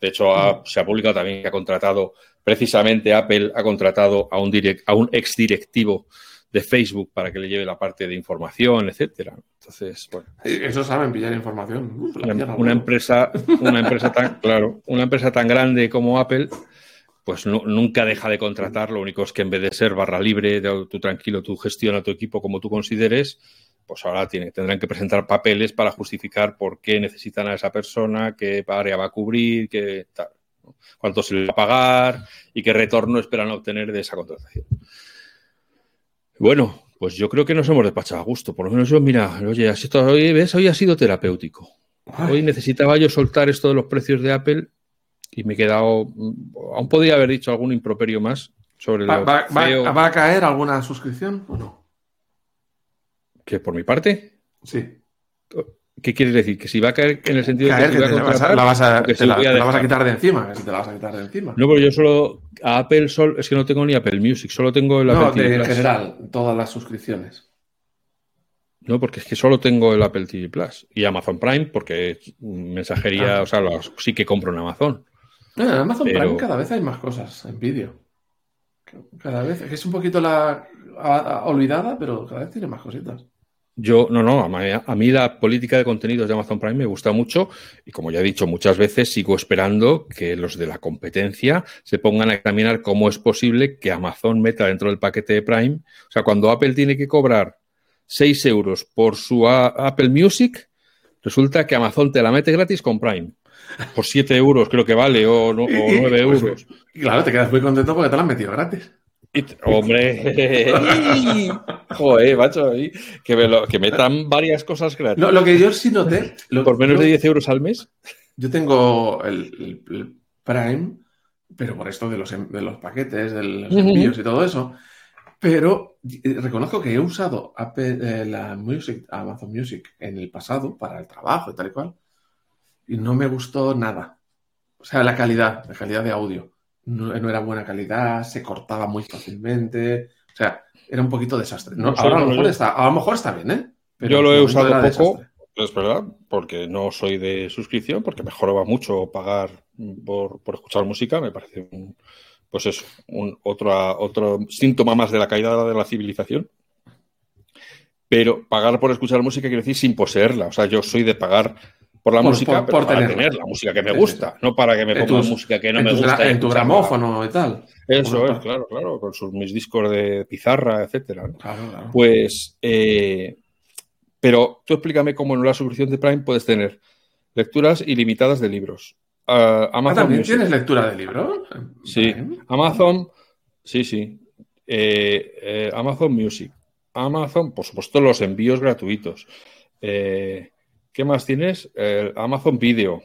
A: De hecho, ha- se ha publicado también que ha contratado, precisamente Apple ha contratado a un, direct, a un exdirectivo de Facebook para que le lleve la parte de información, etcétera. Entonces, bueno,
B: Eso saben pillar información. Uf,
A: una, empresa, una empresa tan, claro, una empresa tan grande como Apple, pues nu- nunca deja de contratar. Lo único es que en vez de ser barra libre, de tú tranquilo, tú gestiona tu equipo como tú consideres, pues ahora tiene, tendrán que presentar papeles para justificar por qué necesitan a esa persona, qué área va a cubrir, qué tal, ¿no? cuánto se le va a pagar y qué retorno esperan obtener de esa contratación. Bueno, pues yo creo que nos hemos despachado a gusto. Por lo menos yo, mira, oye, ha sido- hoy, ¿ves? Hoy ha sido terapéutico. Hoy necesitaba yo soltar esto de los precios de Apple y me he quedado. Aún podría haber dicho algún improperio más sobre
B: ¿Va,
A: lo
B: va- va a caer alguna suscripción o no?
A: que por mi parte.
B: Sí.
A: ¿Qué quieres decir? Que si va a caer en el sentido
B: Caer,
A: de
B: que la vas a, la vas te la-
A: a
B: vas a quitar de encima, te la vas a quitar de encima.
A: No, pero yo solo a Apple solo es que no tengo ni Apple Music, solo tengo el
B: No,
A: Apple
B: de-
A: TV
B: en
A: Plus.
B: general, todas las suscripciones.
A: No, porque es que solo tengo el Apple TV Plus y Amazon Prime porque mensajería,
B: Ah.
A: o sea, sí que compro en Amazon.
B: No, en Amazon
A: Pero-
B: Prime cada vez hay más cosas en vídeo. Cada vez, es un poquito la olvidada, pero cada vez tiene más cositas.
A: Yo, no, no, a mí, la política de contenidos de Amazon Prime me gusta mucho y como ya he dicho muchas veces, sigo esperando que los de la competencia se pongan a examinar cómo es posible que Amazon meta dentro del paquete de Prime. O sea, cuando Apple tiene que cobrar 6 euros por su Apple Music, resulta que Amazon te la mete gratis con Prime. Por 7 euros creo que vale, o, 9 pues, euros.
B: claro, te quedas muy contento porque te la han metido gratis.
A: Hombre, joder, macho, que, me lo, que metan varias cosas gratis.
B: lo que yo sí noté.
A: Por menos de 10 euros al mes.
B: Yo tengo el, Prime, pero por esto de los, de los paquetes, de los envíos y todo eso. Pero reconozco que he usado eh, la Music, Amazon Music en el pasado para el trabajo y tal y cual. Y no me gustó nada. O sea, la calidad, la calidad de audio no, era buena calidad, se cortaba muy fácilmente. O sea, era un poquito desastre. ahora a, lo mejor está, a lo mejor está bien, ¿eh?
A: yo lo he usado poco, es verdad, porque no soy de suscripción, porque mejoraba mucho pagar por, escuchar música, me parece un, pues eso, un, otro, otro síntoma más de la caída de la civilización. Pero pagar por escuchar música quiere decir sin poseerla. O sea, yo soy de pagar por la música, por, para tener la música que me gusta, no para que me pongan música que no me gusta.
B: En tu gramófono y tal.
A: Eso es, claro, claro, con sus, mis discos de pizarra, etcétera. Pues, eh, pero tú explícame cómo en la suscripción de Prime puedes tener lecturas ilimitadas de libros.
B: Uh, Amazon ¿También tienes lectura de libros?
A: Sí, Amazon, sí, sí. Eh, eh, Amazon Music. Amazon, por supuesto, los envíos gratuitos. Eh, ¿Qué más tienes? Amazon Video.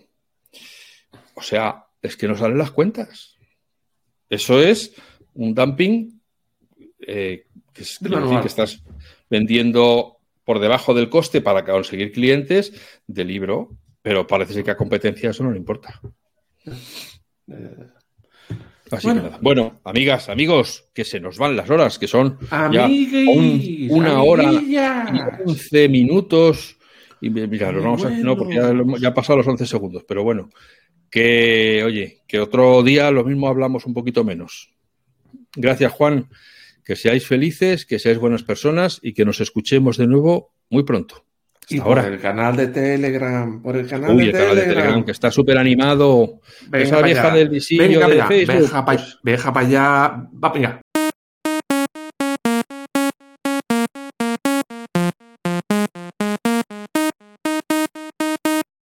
A: O sea, es que no salen las cuentas. Eso es un dumping eh, que, es, decir que estás vendiendo por debajo del coste para conseguir clientes de libro, pero parece ser que a competencia eso no le importa. Así bueno. que nada. Bueno, amigas, amigos, que se nos van las horas, que son ya una hora y once minutos y mira, lo vamos a, no, porque ya, ya, ha pasado los 11 segundos, pero bueno, que oye, que otro día lo mismo hablamos un poquito menos. Gracias, Juan. Que seáis felices, que seáis buenas personas y que nos escuchemos de nuevo muy pronto.
B: Hasta y ahora. Por el canal de Telegram, por el canal, de,
A: el
B: canal
A: Telegram. de Telegram. que está súper animado. Esa vieja del visillo de Facebook.
B: Veja para allá. Va, venga.